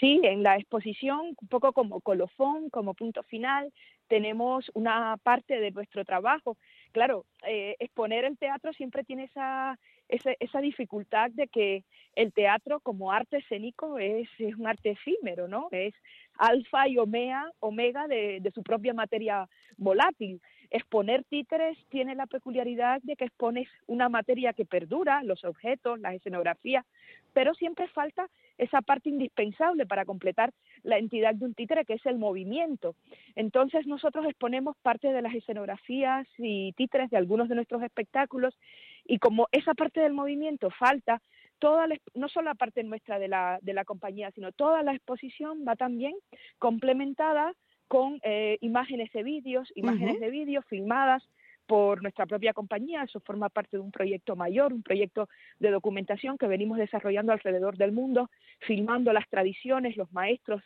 Sí, en la exposición, un poco como colofón, como punto final, tenemos una parte de nuestro trabajo. Claro, eh, exponer el teatro siempre tiene esa, esa, esa dificultad de que el teatro como arte escénico es, un arte efímero, ¿no? Es alfa y omega, omega de, de su propia materia volátil. Exponer títeres tiene la peculiaridad de que expones una materia que perdura, los objetos, las escenografías, pero siempre falta esa parte indispensable para completar la entidad de un títere, que es el movimiento. Entonces nosotros exponemos parte de las escenografías y títeres de algunos de nuestros espectáculos y como esa parte del movimiento falta, toda la- no solo la parte nuestra de la, de la compañía, sino toda la exposición va también complementada con eh, imágenes de vídeos, imágenes de vídeos filmadas por nuestra propia compañía. Eso forma parte de un proyecto mayor, un proyecto de documentación que venimos desarrollando alrededor del mundo, filmando las tradiciones, los maestros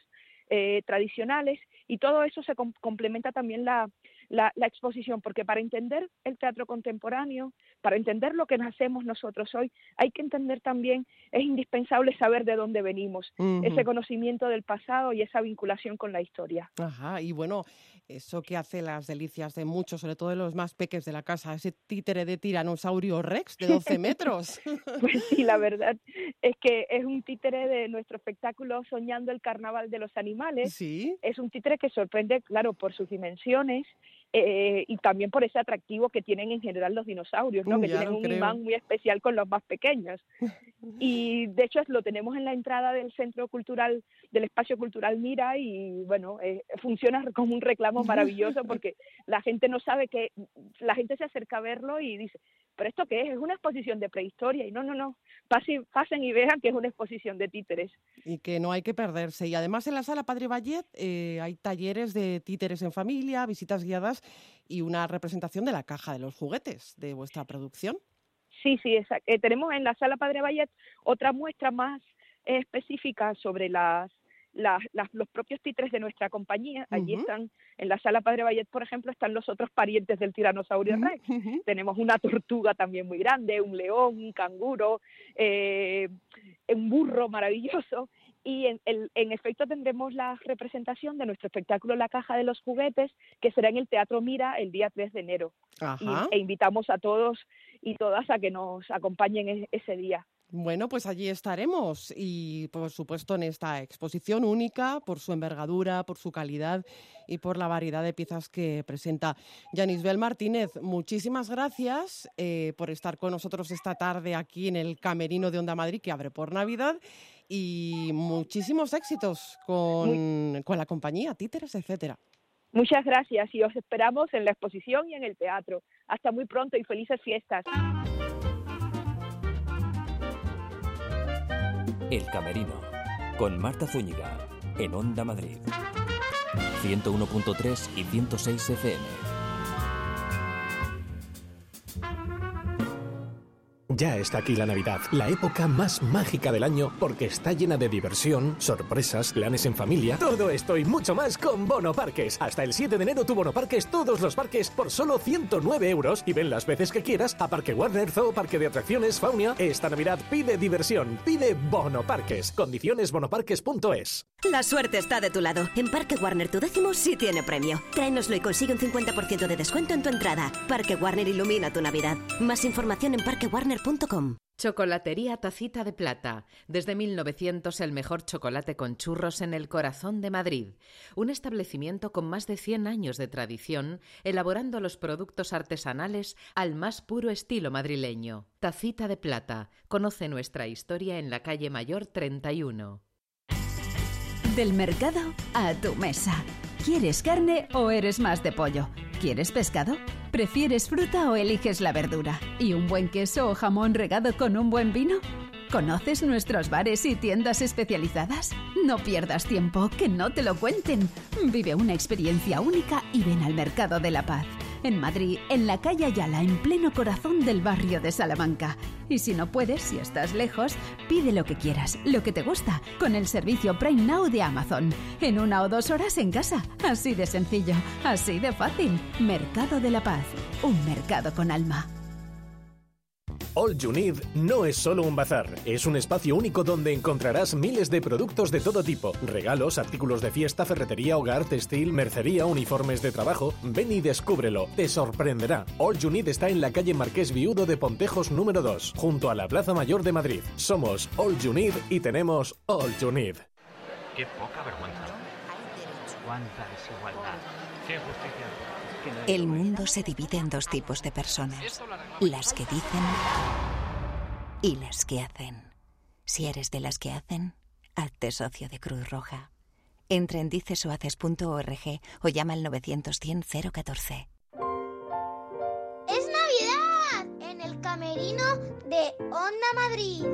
eh, tradicionales y todo eso se com- complementa también la, la, la exposición, porque para entender el teatro contemporáneo, para entender lo que hacemos nosotros hoy, hay que entender también, es indispensable saber de dónde venimos, ese conocimiento del pasado y esa vinculación con la historia. Ajá, y bueno, eso que hace las delicias de muchos, sobre todo de los más peques de la casa, ese títere de tiranosaurio rex de 12 [LAUGHS] metros. Pues sí, la verdad es que es un títere de nuestro espectáculo Soñando el Carnaval de los Animales. Sí. Es un títere que sorprende, claro, por sus dimensiones eh, y también por ese atractivo que tienen en general los dinosaurios, ¿no? Que tienen un creo. imán muy especial con los más pequeños. Y de hecho lo tenemos en la entrada del Centro Cultural, del Espacio Cultural Mira y bueno, eh, funciona como un reclamo maravilloso [LAUGHS] porque la gente no sabe que, la gente se acerca a verlo y dice, pero esto qué es, es una exposición de prehistoria y no, no, no, pasen, pasen y vean que es una exposición de títeres. Y que no hay que perderse. Y además en la sala Padre Vallet eh, hay talleres de títeres en familia, visitas guiadas y una representación de la caja de los juguetes de vuestra producción. Sí, sí, eh, tenemos en la sala Padre Vallet otra muestra más específica sobre las los propios títeres de nuestra compañía. Allí están, en la sala Padre Vallet, por ejemplo, están los otros parientes del tiranosaurio rex. Tenemos una tortuga también muy grande, un león, un canguro, eh, un burro maravilloso. Y en, en, efecto tendremos la representación de nuestro espectáculo La Caja de los Juguetes, que será en el Teatro Mira el día 3 de enero. e invitamos a todos y todas a que nos acompañen e, ese día. Bueno, pues allí estaremos y por supuesto en esta exposición única por su envergadura, por su calidad y por la variedad de piezas que presenta. Yanisbel Martínez, muchísimas gracias eh, por estar con nosotros esta tarde aquí en el Camerino de Onda Madrid que abre por Navidad y muchísimos éxitos con, con la compañía, títeres, etcétera. Muchas gracias y os esperamos en la exposición y en el teatro. Hasta muy pronto y felices fiestas. El Camerino, con Marta Zúñiga, en Onda Madrid. 101.3 y 106 FM. Ya está aquí la Navidad, la época más mágica del año porque está llena de diversión, sorpresas, planes en familia, todo esto y mucho más con Bono Parques. Hasta el 7 de enero tu Bono Parques todos los parques por solo 109 euros y ven las veces que quieras a Parque Warner, Zoo, Parque de Atracciones, Faunia. Esta Navidad pide diversión, pide Bono Parques. Condiciones bonoparques.es. La suerte está de tu lado. En Parque Warner tu décimo sí tiene premio. Tráenoslo y consigue un 50% de descuento en tu entrada. Parque Warner ilumina tu Navidad. Más información en parquewarner.com Chocolatería Tacita de Plata. Desde 1900 el mejor chocolate con churros en el corazón de Madrid. Un establecimiento con más de 100 años de tradición, elaborando los productos artesanales al más puro estilo madrileño. Tacita de Plata. Conoce nuestra historia en la calle Mayor 31. Del mercado a tu mesa. ¿Quieres carne o eres más de pollo? ¿Quieres pescado? ¿Prefieres fruta o eliges la verdura? ¿Y un buen queso o jamón regado con un buen vino? ¿Conoces nuestros bares y tiendas especializadas? No pierdas tiempo, que no te lo cuenten. Vive una experiencia única y ven al Mercado de la Paz en Madrid, en la calle Ayala, en pleno corazón del barrio de Salamanca. Y si no puedes, si estás lejos, pide lo que quieras, lo que te gusta, con el servicio Prime Now de Amazon. En una o dos horas en casa. Así de sencillo, así de fácil. Mercado de la Paz. Un mercado con alma. All You Need no es solo un bazar, es un espacio único donde encontrarás miles de productos de todo tipo, regalos, artículos de fiesta, ferretería, hogar, textil, mercería, uniformes de trabajo. Ven y descúbrelo, te sorprenderá. All You Need está en la calle Marqués Viudo de Pontejos número 2, junto a la Plaza Mayor de Madrid. Somos All You Need y tenemos All You Need. Qué poca vergüenza. Cuánta. El mundo se divide en dos tipos de personas, las que dicen y las que hacen. Si eres de las que hacen, hazte socio de Cruz Roja. Entra en dicesohaces.org o llama al 900 014. ¡Es Navidad! En el camerino de Onda Madrid.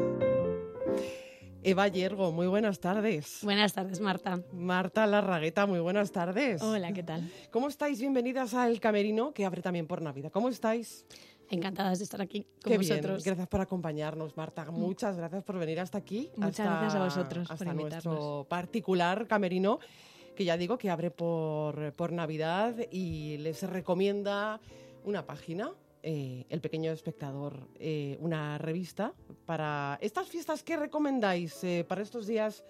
Eva Yergo, muy buenas tardes. Buenas tardes, Marta. Marta Larragueta, muy buenas tardes. Hola, ¿qué tal? ¿Cómo estáis? Bienvenidas al Camerino, que abre también por Navidad. ¿Cómo estáis? Encantadas de estar aquí con Qué vosotros. Gracias por acompañarnos, Marta. Mm. Muchas gracias por venir hasta aquí. Muchas gracias a vosotros hasta por invitarnos. nuestro particular camerino, que ya digo que abre por, por Navidad y les recomienda una página eh, el Pequeño Espectador, eh, una revista para estas fiestas que recomendáis eh, para estos días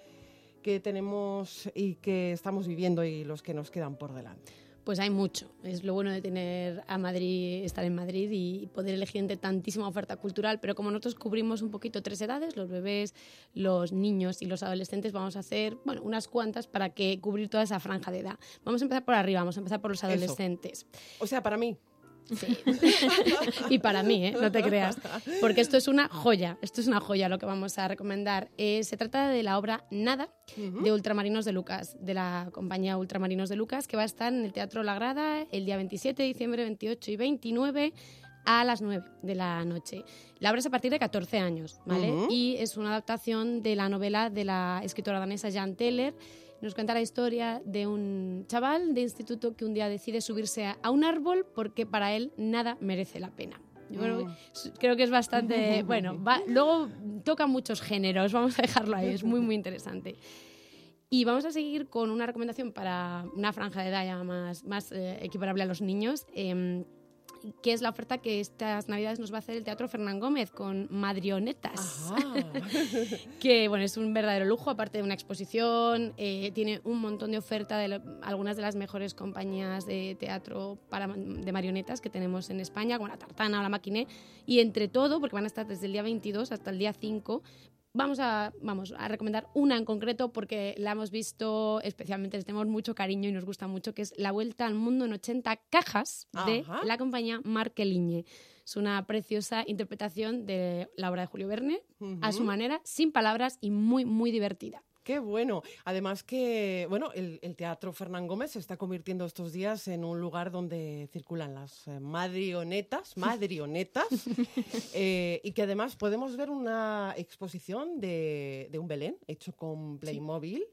que tenemos y que estamos viviendo y los que nos quedan por delante. Pues hay mucho. Es lo bueno de tener a Madrid, estar en Madrid y poder elegir entre tantísima oferta cultural. Pero como nosotros cubrimos un poquito tres edades, los bebés, los niños y los adolescentes, vamos a hacer bueno, unas cuantas para que cubrir toda esa franja de edad. Vamos a empezar por arriba, vamos a empezar por los adolescentes. O sea, para mí. Sí. [LAUGHS] y para mí, ¿eh? no te creas. Porque esto es una joya, esto es una joya lo que vamos a recomendar. Eh, se trata de la obra Nada de Ultramarinos de Lucas, de la compañía Ultramarinos de Lucas, que va a estar en el Teatro La Grada el día 27 de diciembre, 28 y 29 a las 9 de la noche. La obra es a partir de 14 años, ¿vale? Y es una adaptación de la novela de la escritora danesa Jan Teller. Nos cuenta la historia de un chaval de instituto que un día decide subirse a, a un árbol porque para él nada merece la pena. Yo creo, Mm. creo que es bastante, [LAUGHS] bueno, va- luego toca muchos géneros, vamos a dejarlo ahí, es muy, muy interesante. Y vamos a seguir con una recomendación para una franja de edad ya más, más eh, equiparable a los niños, em, que es la oferta que estas navidades nos va a hacer el Teatro Fernán Gómez con Madrionetas. [LAUGHS] que bueno, es un verdadero lujo, aparte de una exposición, eh, tiene un montón de oferta de lo- algunas de las mejores compañías de teatro para, de marionetas que tenemos en España, como la Tartana o la Maquiné, y entre todo, porque van a estar desde el día 22 hasta el día 5, Vamos a, vamos a recomendar una en concreto porque la hemos visto, especialmente les tenemos mucho cariño y nos gusta mucho, que es La Vuelta al Mundo en 80 cajas de Ajá. la compañía Marqueliñe. Es una preciosa interpretación de la obra de Julio Verne, a su manera, sin palabras y muy, muy divertida. Qué bueno. Además que, bueno, el, el Teatro Fernán Gómez se está convirtiendo estos días en un lugar donde circulan las eh, madrionetas, madrionetas, [LAUGHS] eh, y que además podemos ver una exposición de, de un Belén hecho con Playmobil.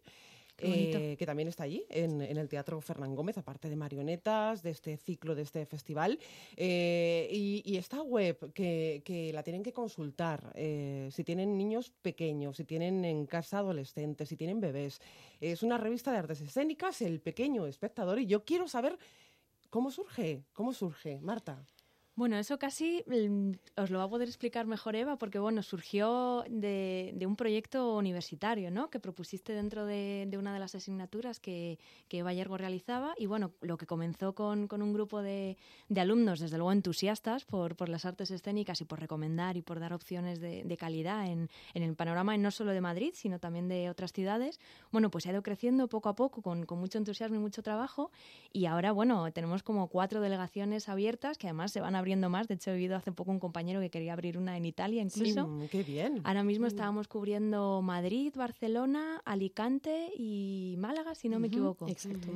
Eh, que también está allí, en, el Teatro Fernán Gómez, aparte de marionetas, de este ciclo, de este festival. Eh, y, y esta web que, que la tienen que consultar, eh, si tienen niños pequeños, si tienen en casa adolescentes, si tienen bebés, es una revista de artes escénicas, El Pequeño Espectador, y yo quiero saber cómo surge, cómo surge, Marta. Bueno, eso casi mm, os lo va a poder explicar mejor Eva, porque bueno, surgió de, un proyecto universitario, ¿no? Que propusiste dentro de, una de las asignaturas que, que Eva Yergo realizaba. Y bueno, lo que comenzó con, con un grupo de, de alumnos, desde luego entusiastas por, por las artes escénicas y por recomendar y por dar opciones de, calidad en, en el panorama no solo de Madrid, sino también de otras ciudades. Bueno, pues ha ido creciendo poco a poco con, con mucho entusiasmo y mucho trabajo. Y ahora, bueno, tenemos como cuatro delegaciones abiertas que además se van abriendo más. De hecho, he oído hace poco un compañero que quería abrir una en Italia incluso. Mm, qué bien. Ahora mismo estábamos cubriendo Madrid, Barcelona, Alicante y Málaga, si no me equivoco. exacto.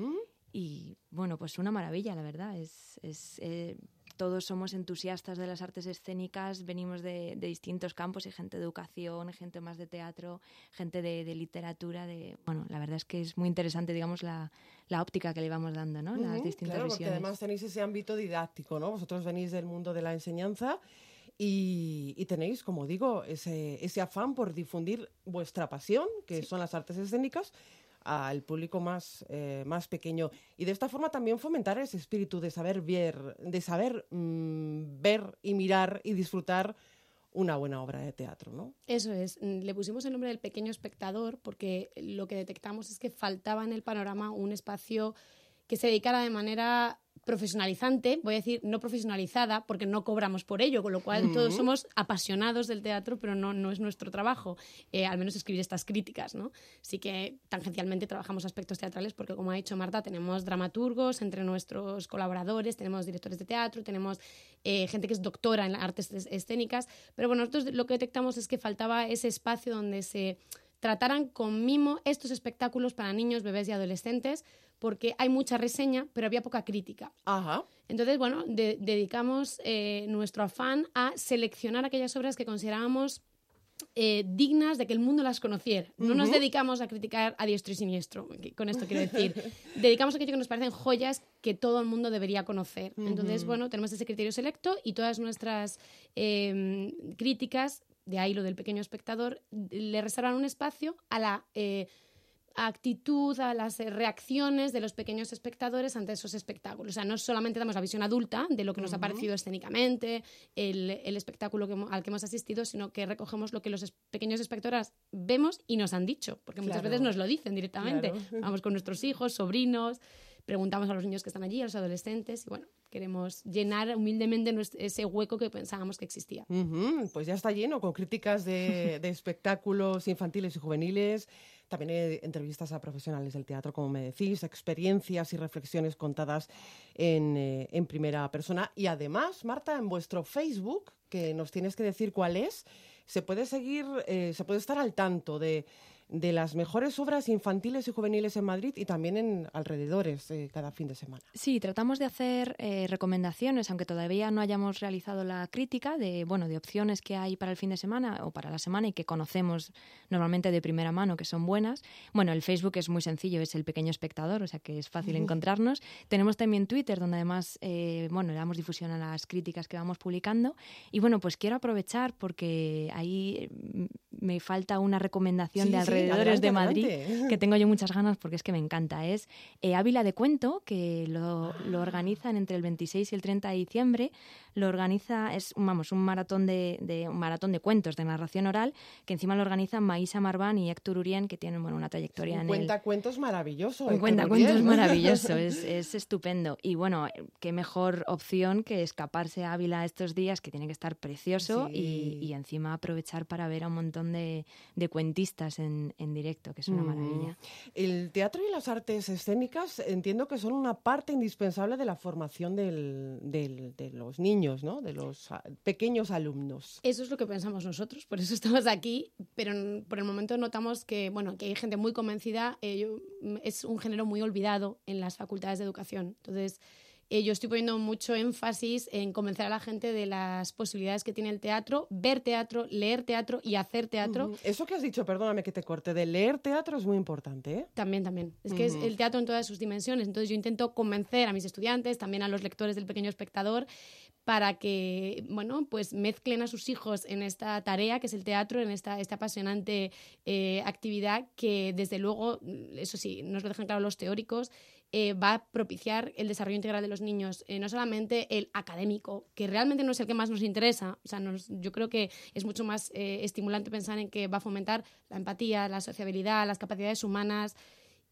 Y bueno, pues una maravilla, la verdad. Es, es, eh, todos somos entusiastas de las artes escénicas, venimos de, de distintos campos, hay gente de educación, gente más de teatro, gente de, de literatura. De, bueno, la verdad es que es muy interesante, digamos, la, la óptica que le vamos dando, ¿no? Las Ujú, distintas claro, porque además tenéis ese ámbito didáctico, ¿no? Vosotros venís del mundo de la enseñanza y, y tenéis, como digo, ese, ese afán por difundir vuestra pasión, que son las artes escénicas, al público más, eh, más pequeño. Y de esta forma también fomentar ese espíritu de saber ver, de saber mm, ver y mirar y disfrutar una buena obra de teatro, ¿no? Eso es, mm, le pusimos el nombre del pequeño espectador porque lo que detectamos es que faltaba en el panorama un espacio que se dedicara de manera profesionalizante, voy a decir no profesionalizada, porque no cobramos por ello, con lo cual todos somos apasionados del teatro, pero no, no es nuestro trabajo, eh, al menos escribir estas críticas, ¿no? Sí que tangencialmente trabajamos aspectos teatrales, porque como ha dicho Marta, tenemos dramaturgos entre nuestros colaboradores, tenemos directores de teatro, tenemos eh, gente que es doctora en artes es- escénicas, pero bueno, nosotros lo que detectamos es que faltaba ese espacio donde se trataran con mimo estos espectáculos para niños, bebés y adolescentes, porque hay mucha reseña, pero había poca crítica. Entonces, bueno, de- dedicamos eh, nuestro afán a seleccionar aquellas obras que considerábamos eh, dignas de que el mundo las conociera. No nos dedicamos a criticar a diestro y siniestro, con esto quiero decir. [LAUGHS] dedicamos a aquello que nos parecen joyas que todo el mundo debería conocer. Entonces, bueno, tenemos ese criterio selecto y todas nuestras eh, críticas, de ahí lo del pequeño espectador, le reservan un espacio a la eh, actitud, a las reacciones de los pequeños espectadores ante esos espectáculos. O sea, no solamente damos la visión adulta de lo que nos ha parecido escénicamente, el, el espectáculo que al que hemos asistido, sino que recogemos lo que los es- pequeños espectadores vemos y nos han dicho, porque muchas Claro. veces nos lo dicen directamente. Claro. Vamos con nuestros hijos, sobrinos, preguntamos a los niños que están allí, a los adolescentes, y bueno, queremos llenar humildemente ese hueco que pensábamos que existía. Pues ya está lleno con críticas de, [LAUGHS] de espectáculos infantiles y juveniles, también eh, entrevistas a profesionales del teatro, como me decís, experiencias y reflexiones contadas en, eh, en primera persona. Y además, Marta, en vuestro Facebook, que nos tienes que decir cuál es, se puede seguir, eh, se puede estar al tanto de de las mejores obras infantiles y juveniles en Madrid y también en alrededores eh, cada fin de semana. Sí, tratamos de hacer eh, recomendaciones, aunque todavía no hayamos realizado la crítica de bueno de opciones que hay para el fin de semana o para la semana y que conocemos normalmente de primera mano que son buenas. Bueno, el Facebook es muy sencillo, es el pequeño espectador, o sea que es fácil encontrarnos. Tenemos también Twitter, donde además eh, bueno le damos difusión a las críticas que vamos publicando. Y bueno, pues quiero aprovechar porque ahí mm, me falta una recomendación Sí, de sí, alrededores adelante, de Madrid adelante. que tengo yo muchas ganas porque es que me encanta. Es eh, Ávila de Cuento, que lo, lo organizan entre el 26 y el 30 de diciembre. Lo organiza, es vamos, un maratón de, de- un maratón de cuentos, de narración oral, que encima lo organizan Maísa Marván y Héctor Urien, que tienen bueno, una trayectoria Un en el, cuenta cuentos maravilloso. un Héctor cuentacuentos Uriel. [LAUGHS] maravilloso, es, es estupendo. Y bueno, qué mejor opción que escaparse a Ávila estos días, que tiene que estar precioso, y, y encima aprovechar para ver a un montón de, de cuentistas en, en directo, que es una Mm. maravilla. El teatro y las artes escénicas entiendo que son una parte indispensable de la formación del- del- de los niños, ¿no? de los ah, pequeños alumnos. Eso es lo que pensamos nosotros, por eso [LAUGHS] estamos aquí, pero por el momento notamos que, bueno, que hay gente muy convencida, eh, yo- mm, es un género muy olvidado en las facultades de educación. Entonces, eh, yo estoy poniendo mucho énfasis en convencer a la gente de las posibilidades que tiene el teatro, ver teatro, leer teatro y hacer teatro. Eso que has dicho, perdóname que te corte, de leer teatro es muy importante. ¿eh? También, también. Es que es el teatro en todas sus dimensiones. Entonces yo intento convencer a mis estudiantes, también a los lectores del pequeño espectador, para que, bueno, pues mezclen a sus hijos en esta tarea que es el teatro, en esta, esta apasionante eh, actividad que, desde luego, mm, eso sí, nos lo dejan claro los teóricos, eh, va a propiciar el desarrollo integral de los niños, eh, no solamente el académico, que realmente no es el que más nos interesa, o sea, yo creo que es mucho más eh, estimulante pensar en que va a fomentar la empatía, la sociabilidad, las capacidades humanas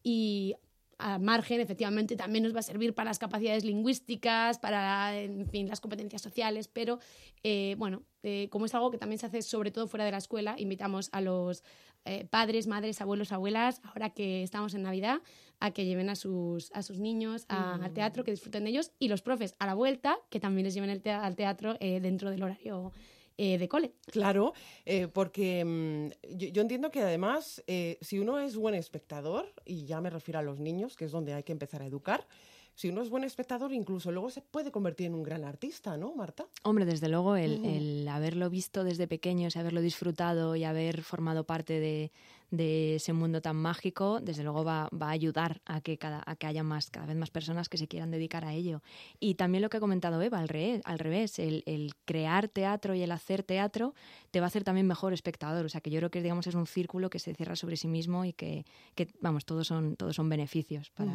y al margen, efectivamente, también nos va a servir para las capacidades lingüísticas, para, en fin, las competencias sociales, pero, eh, bueno, eh, como es algo que también se hace sobre todo fuera de la escuela, invitamos a los eh, padres, madres, abuelos, abuelas, ahora que estamos en Navidad, a que lleven a sus, a sus niños a- al teatro, que disfruten de ellos, y los profes a la vuelta, que también les lleven el tea- al teatro eh, dentro del horario eh, de cole. Claro, eh, porque mm, yo, entiendo que además, eh, si uno es buen espectador, y ya me refiero a los niños, que es donde hay que empezar a educar, si uno es buen espectador, incluso luego se puede convertir en un gran artista, ¿no, Marta? Hombre, desde luego, el, el haberlo visto desde pequeños, haberlo disfrutado y haber formado parte de, de ese mundo tan mágico, desde luego va, va a ayudar a que, cada, a que haya más, cada vez más personas que se quieran dedicar a ello. Y también lo que ha comentado Eva, al revés, al revés el, el crear teatro y el hacer teatro te va a hacer también mejor espectador. O sea, que yo creo que digamos es un círculo que se cierra sobre sí mismo y que, que vamos, todos son, todos son beneficios para.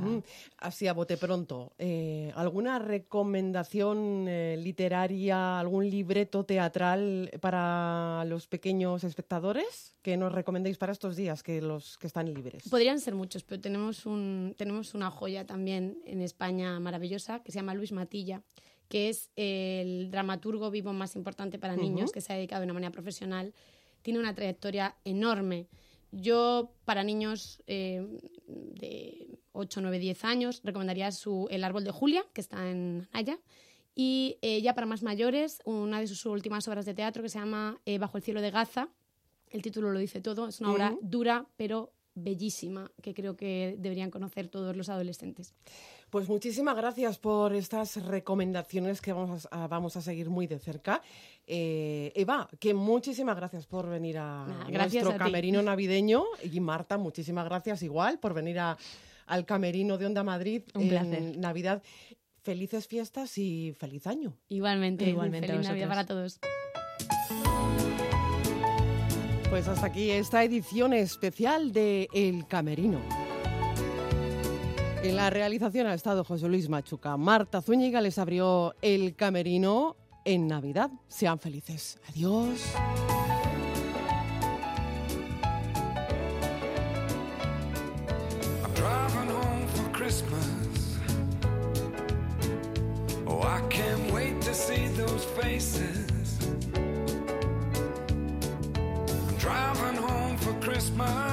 Así a bote pronto, eh, ¿alguna recomendación eh, literaria, algún libreto teatral para los pequeños espectadores que nos recomendéis para estos días, que los que están libres? Podrían ser muchos, pero tenemos, un, tenemos una joya también en España maravillosa que se llama Luis Matilla, que es el dramaturgo vivo más importante para niños, que se ha dedicado de una manera profesional. Tiene una trayectoria enorme. Yo, para niños eh, de 8, 9, 10 años, recomendaría su El árbol de Julia, que está en Haya. Y eh, ya para más mayores, una de sus últimas obras de teatro que se llama eh, Bajo el cielo de Gaza. El título lo dice todo. Es una obra dura, pero bellísima, que creo que deberían conocer todos los adolescentes. Pues muchísimas gracias por estas recomendaciones que vamos a, vamos a seguir muy de cerca. Eh, Eva, que muchísimas gracias por venir a nuestro a camerino [LAUGHS] navideño. Y Marta, muchísimas gracias igual por venir a- al camerino de Onda Madrid Un en placer. Navidad. Felices fiestas y feliz año. Igualmente, [LAUGHS] Igualmente a feliz Navidad para todos. Pues hasta aquí esta edición especial de El Camerino. En la realización ha estado José Luis Machuca. Marta Zúñiga les abrió El Camerino en Navidad. Sean felices. Adiós. Christmas.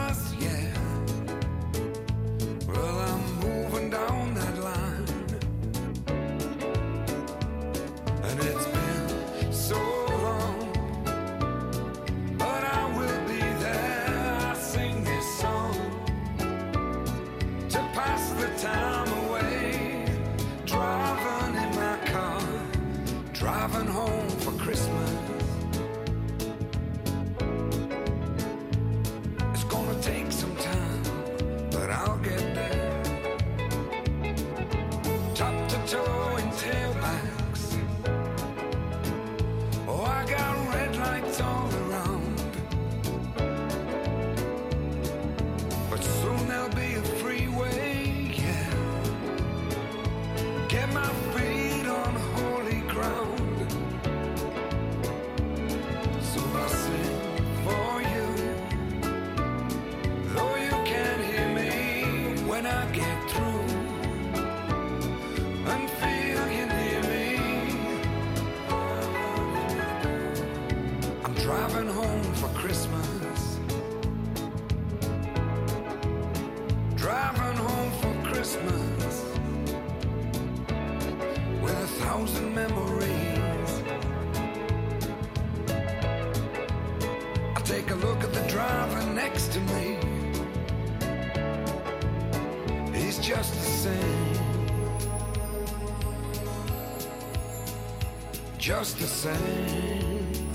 Just the same.